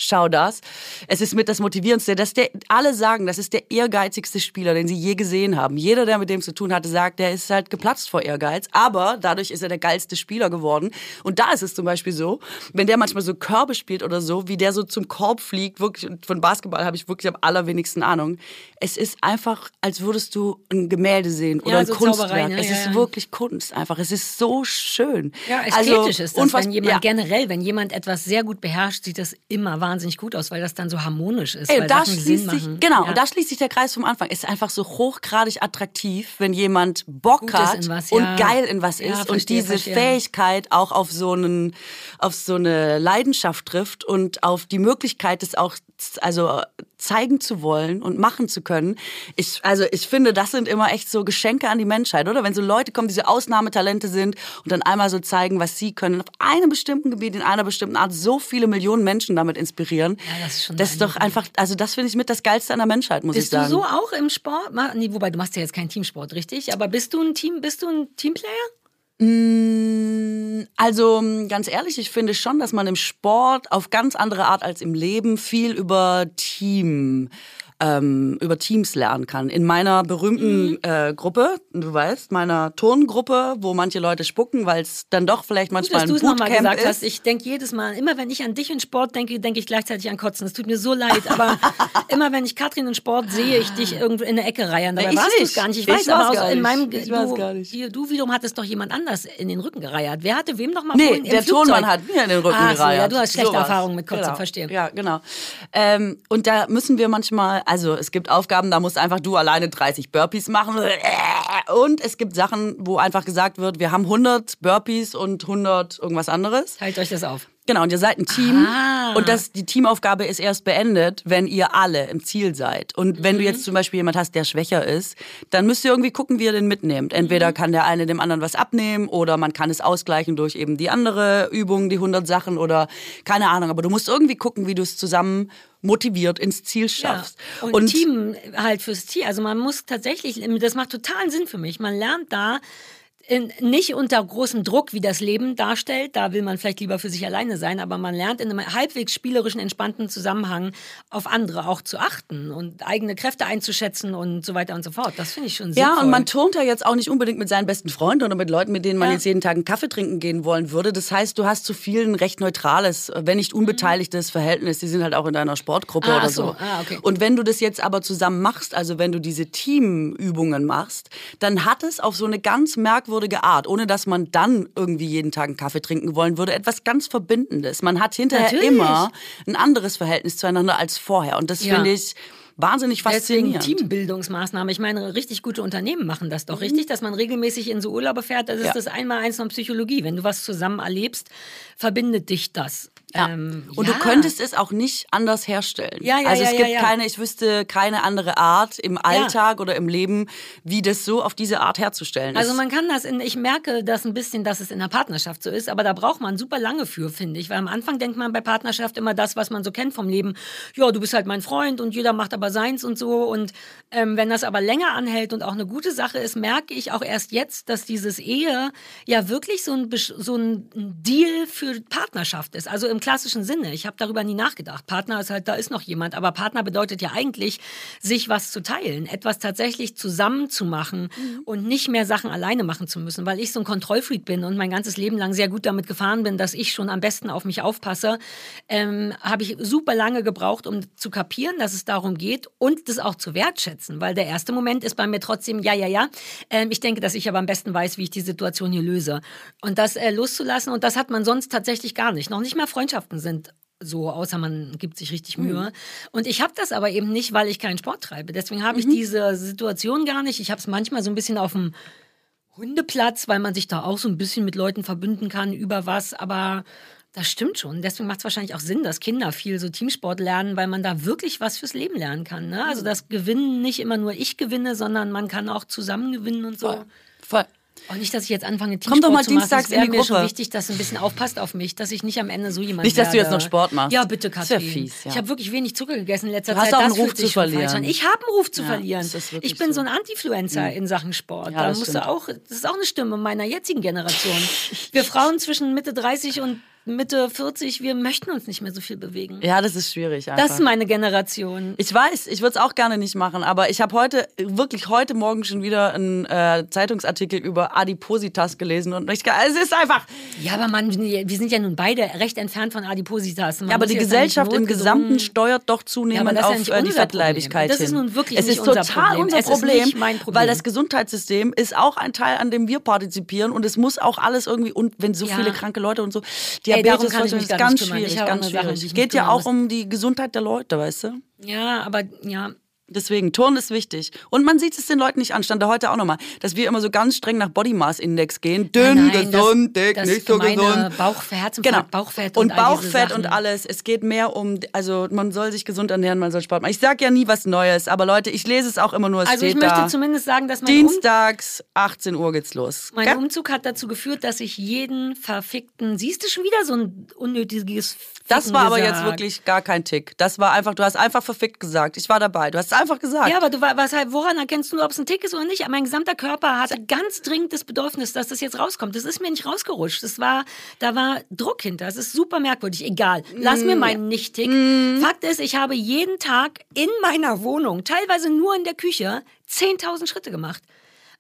Schau das. Es ist mit das Motivierendste. Dass der, alle sagen, das ist der ehrgeizigste Spieler, den sie je gesehen haben. Jeder, der mit dem zu tun hatte, sagt, der ist halt geplatzt vor Ehrgeiz. Aber dadurch ist er der geilste Spieler geworden. Und da ist es zum Beispiel so, wenn der manchmal so Körbe spielt oder so, wie der so zum Korb fliegt, wirklich, von Basketball habe ich wirklich am allerwenigsten Ahnung. Es ist einfach, als würdest du ein Gemälde sehen oder
Ja,
ein
so
Kunstwerk.
Zauberei, ne?
Es
Ja,
ist
ja.
wirklich Kunst einfach. Es ist so schön.
Ja,
Also,
ästhetisch ist das. Wenn jemand
ja.
generell, wenn jemand etwas sehr gut beherrscht, sieht das immer wahnsinnig gut aus, weil das dann so harmonisch ist.
Ey, da schließt sich, genau,
Ja.
und da schließt sich der Kreis vom Anfang. Es ist einfach so hochgradig attraktiv, wenn jemand Bock
Gut
hat
was,
und
ja.
geil in was
Ja,
ist und
verstehe,
diese
verstehe.
Fähigkeit auch auf so einen, auf so eine Leidenschaft trifft und auf die Möglichkeit, es auch also zeigen zu wollen und machen zu können. Ich, also ich finde, das sind immer echt so Geschenke an die Menschheit, oder? Wenn so Leute kommen, die so Ausnahmetalente sind und dann einmal so zeigen, was sie können, auf einem bestimmten Gebiet, in einer bestimmten Art, so viele Millionen Menschen damit inspirieren.
Ja, das ist schon
Das ist doch einfach, also das finde ich mit das Geilste an der Menschheit, muss ich
Bist du
sagen.
so auch im Sport? Nee, wobei du machst ja jetzt keinen Teamsport, richtig? Aber bist du ein Team, bist du ein Teamplayer?
Also ganz ehrlich, ich finde schon, dass man im Sport auf ganz andere Art als im Leben viel über Team ähm, über Teams lernen kann. In meiner berühmten
Mhm.
äh, Gruppe, du weißt, meiner Turngruppe, wo manche Leute spucken, weil es dann doch vielleicht
Gut,
manchmal
dass du
ein Bootcamp
gesagt
ist.
hast. Ich denke jedes Mal, immer wenn ich an dich und Sport denke, denke ich gleichzeitig an Kotzen. Es tut mir so leid, aber immer wenn ich Katrin und Sport sehe, ich dich irgendwo in der Ecke reiern. Dabei
ich
warst du es gar nicht. Ich
Ich
weiß, aber aus, in meinem
Ich
du,
gar nicht.
du wiederum hattest doch jemand anders in den Rücken gereiert. Wer hatte wem nochmal
Nee,
vorhin im
der? Tonmann hat mir in den Rücken
so,
gereiert.
ja, du hast schlechte
Sowas.
Erfahrungen mit Kotzen,
genau.
verstehe.
Ja, genau. Ähm, und da müssen wir manchmal, also es gibt Aufgaben, da musst einfach du alleine 30 Burpees machen. Und es gibt Sachen, wo einfach gesagt wird, wir haben 100 Burpees und 100 irgendwas anderes.
Teilt euch das auf.
Genau, und ihr seid ein Team
Ah.
und das, die Teamaufgabe ist erst beendet, wenn ihr alle im Ziel seid. Und wenn du jetzt zum Beispiel jemand hast, der schwächer ist, dann müsst ihr irgendwie gucken, wie ihr den mitnehmt. Entweder kann der eine dem anderen was abnehmen oder man kann es ausgleichen durch eben die andere Übung, die 100 Sachen oder keine Ahnung. Aber du musst irgendwie gucken, wie du es zusammen motiviert ins Ziel schaffst.
Ja. Und, Team halt fürs Team. Also man muss tatsächlich, das macht totalen Sinn für mich. Man lernt da in, nicht unter großem Druck, wie das Leben darstellt. Da will man vielleicht lieber für sich alleine sein, aber man lernt in einem halbwegs spielerischen, entspannten Zusammenhang auf andere auch zu achten und eigene Kräfte einzuschätzen und so weiter und so fort. Das finde ich schon sinnvoll.
Ja, und man turnt ja jetzt auch nicht unbedingt mit seinen besten Freunden oder mit Leuten, mit denen man
Ja.
jetzt jeden Tag einen Kaffee trinken gehen wollen würde. Das heißt, du hast zu vielen recht neutrales, wenn nicht unbeteiligtes Verhältnis. Die sind halt auch in deiner Sportgruppe
Ah,
oder
so. Ah, okay.
Und wenn du das jetzt aber zusammen machst, also wenn du diese Teamübungen machst, dann hat es auf so eine ganz merkwürdige liebenswürdige Art, ohne dass man dann irgendwie jeden Tag einen Kaffee trinken wollen würde, etwas ganz Verbindendes. Man hat hinterher
Natürlich.
immer ein anderes Verhältnis zueinander als vorher. Und das
Ja.
finde ich wahnsinnig
Deswegen
faszinierend.
Teambildungsmaßnahmen. Ich meine, richtig gute Unternehmen machen das doch, richtig? Dass man regelmäßig in so Urlaube fährt, das ist
Mhm. Ja.
das Einmaleins von Psychologie. Wenn du was zusammen erlebst, verbindet dich das.
Ja.
Ähm,
und
ja.
du könntest es auch nicht anders herstellen.
Ja, ja,
also es
ja,
gibt keine, ich wüsste keine andere Art im Alltag oder im Leben, wie das so auf diese Art herzustellen
Also
ist.
man kann das in, ich merke das ein bisschen, dass es in der Partnerschaft so ist, aber da braucht man super lange für, finde ich. Weil am Anfang denkt man bei Partnerschaft immer das, was man so kennt vom Leben. Ja, du bist halt mein Freund und jeder macht aber seins und so. Und ähm, wenn das aber länger anhält und auch eine gute Sache ist, merke ich auch erst jetzt, dass dieses Ehe ja wirklich so ein, so ein Deal für Partnerschaft ist. Also im klassischen Sinne. Ich habe darüber nie nachgedacht. Partner ist halt, da ist noch jemand. Aber Partner bedeutet ja eigentlich, sich was zu teilen, etwas tatsächlich zusammen zu machen und nicht mehr Sachen alleine machen zu müssen. Weil ich so ein Kontrollfreak bin und mein ganzes Leben lang sehr gut damit gefahren bin, dass ich schon am besten auf mich aufpasse, ähm, habe ich super lange gebraucht, um zu kapieren, dass es darum geht und das auch zu wertschätzen. Weil der erste Moment ist bei mir trotzdem, ja, ja, ja. Ähm, ich denke, dass ich aber am besten weiß, wie ich die Situation hier löse. Und das äh, loszulassen, und das hat man sonst tatsächlich gar nicht. Noch nicht mal Freundschaften sind so, außer man gibt sich richtig Mühe. Und ich habe das aber eben nicht, weil ich keinen Sport treibe. Deswegen habe ich diese Situation gar nicht. Ich habe es manchmal so ein bisschen auf dem Hundeplatz, weil man sich da auch so ein bisschen mit Leuten verbünden kann über was, aber das stimmt schon. Deswegen macht es wahrscheinlich auch Sinn, dass Kinder viel so Teamsport lernen, weil man da wirklich was fürs Leben lernen kann. Ne? Also das Gewinnen nicht immer nur ich gewinne, sondern man kann auch zusammen gewinnen und so.
Voll. Voll.
Und nicht, dass ich jetzt anfange,
Komm
Teamsport
doch mal
zu machen.
dienstags
Es wäre
in die
mir schon
Gruppe.
wichtig, dass du ein bisschen aufpasst auf mich, dass ich nicht am Ende so jemand
Nicht, dass du jetzt
werde.
noch Sport machst.
Ja, bitte,
Das wär
Katrin.
fies, ja.
Ich habe wirklich wenig Zucker gegessen in letzter
Du hast
Zeit.
auch
das
einen Ruf
fühlt
zu verlieren.
Ich habe einen Ruf zu
Ja,
verlieren.
das ist
Ich bin so,
so. Mhm.
ein Anti-Influencer in Sachen Sport.
Ja,
da
das
musst
stimmt.
du auch, das ist auch eine Stimme meiner jetzigen Generation. Wir Frauen zwischen Mitte 30 und Mitte 40, wir möchten uns nicht mehr so viel bewegen.
Ja, das ist schwierig einfach.
Das ist meine Generation.
Ich weiß, ich würde es auch gerne nicht machen, aber ich habe heute, wirklich heute Morgen schon wieder einen äh, Zeitungsartikel über Adipositas gelesen und ich, es ist einfach,
Ja, aber man, wir sind ja nun beide recht entfernt von Adipositas. Man
ja, aber die Gesellschaft im Gesamten steuert doch
Ja,
zunehmend
ja
auf
nicht
äh, die Fettleibigkeit
Problem. Das ist nun wirklich
es
nicht
ist
unser
total
Problem.
unser
Es ist
Problem,
mein Problem.
weil das Gesundheitssystem ist auch ein Teil, an dem wir partizipieren und es muss auch alles irgendwie und wenn so
Ja.
viele kranke Leute und so
Ey, darum
Diabetes,
kann ich mich gar
ganz
nicht kümmern. Ich
schwierig, ganz schwierig.
ich
Geht ja auch um die Gesundheit der Leute, weißt du?
Ja, aber ja.
Deswegen, Turnen ist wichtig. Und man sieht es den Leuten nicht an. Stand da heute auch nochmal, dass wir immer so ganz streng nach Body Mass Index gehen. Dünn,
Nein,
gesund,
das,
dick,
das
nicht so gesund.
Bauch, Herzinfarkt,
Genau.
Bauchfett
und,
und,
Bauchfett und alles. Es geht mehr um, also man soll sich gesund ernähren, man soll Sport machen. Ich sag ja nie was Neues, aber Leute, ich lese es auch immer nur, es
Also ich möchte
da.
zumindest sagen, dass mein,
Dienstags, 18 Uhr geht's los.
mein
Gell?
Umzug hat dazu geführt, dass ich jeden verfickten, siehst du schon wieder so ein unnötiges
Das
Ficken
war aber
gesagt.
jetzt wirklich gar kein Tick. Das war einfach, du hast einfach verfickt gesagt. Ich war dabei. Du hast einfach gesagt.
Ja, aber du, wa- was halt, woran erkennst du, ob es ein Tick ist oder nicht? Mein gesamter Körper hatte ganz dringend das Bedürfnis, dass das jetzt rauskommt. Das ist mir nicht rausgerutscht. Das war, da war Druck hinter. Das ist super merkwürdig. Egal. Lass
Mm.
mir meinen Nicht-Tick. Fakt ist, ich habe jeden Tag in meiner Wohnung, teilweise nur in der Küche, 10.000 Schritte gemacht.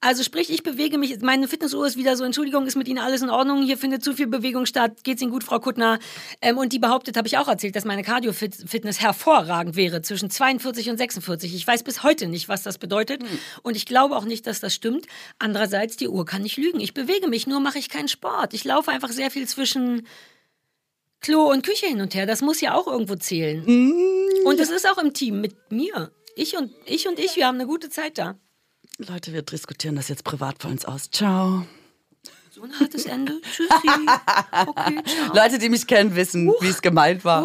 Also sprich, ich bewege mich, meine Fitnessuhr ist wieder so, Entschuldigung, ist mit Ihnen alles in Ordnung, hier findet zu viel Bewegung statt, geht's Ihnen gut, Frau Kuttner? Ähm, und die behauptet, habe ich auch erzählt, dass meine Cardio-Fitness hervorragend wäre, zwischen 42 und 46. Ich weiß bis heute nicht, was das bedeutet und ich glaube auch nicht, dass das stimmt. Andererseits, die Uhr kann nicht lügen. Ich bewege mich, nur mache ich keinen Sport. Ich laufe einfach sehr viel zwischen Klo und Küche hin und her. Das muss ja auch irgendwo zählen. Und es ist auch im Team mit mir. Ich und ich und ich, wir haben eine gute Zeit da.
Leute, wir diskutieren das jetzt privat bei uns aus. Ciao.
So ein hartes Ende. Tschüssi. Okay, ciao.
Leute, die mich kennen, wissen, wie es gemeint war.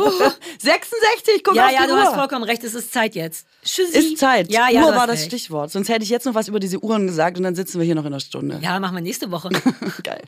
66, guck
Ja,
auf
ja,
die
du
Uhr.
hast vollkommen recht. Es ist Zeit jetzt. Tschüssi.
Ist Zeit.
Ja, ja,
Uhr war das
recht.
Stichwort. Sonst hätte ich jetzt noch was über diese Uhren gesagt und dann sitzen wir hier noch in einer Stunde.
Ja, machen wir nächste Woche.
Geil.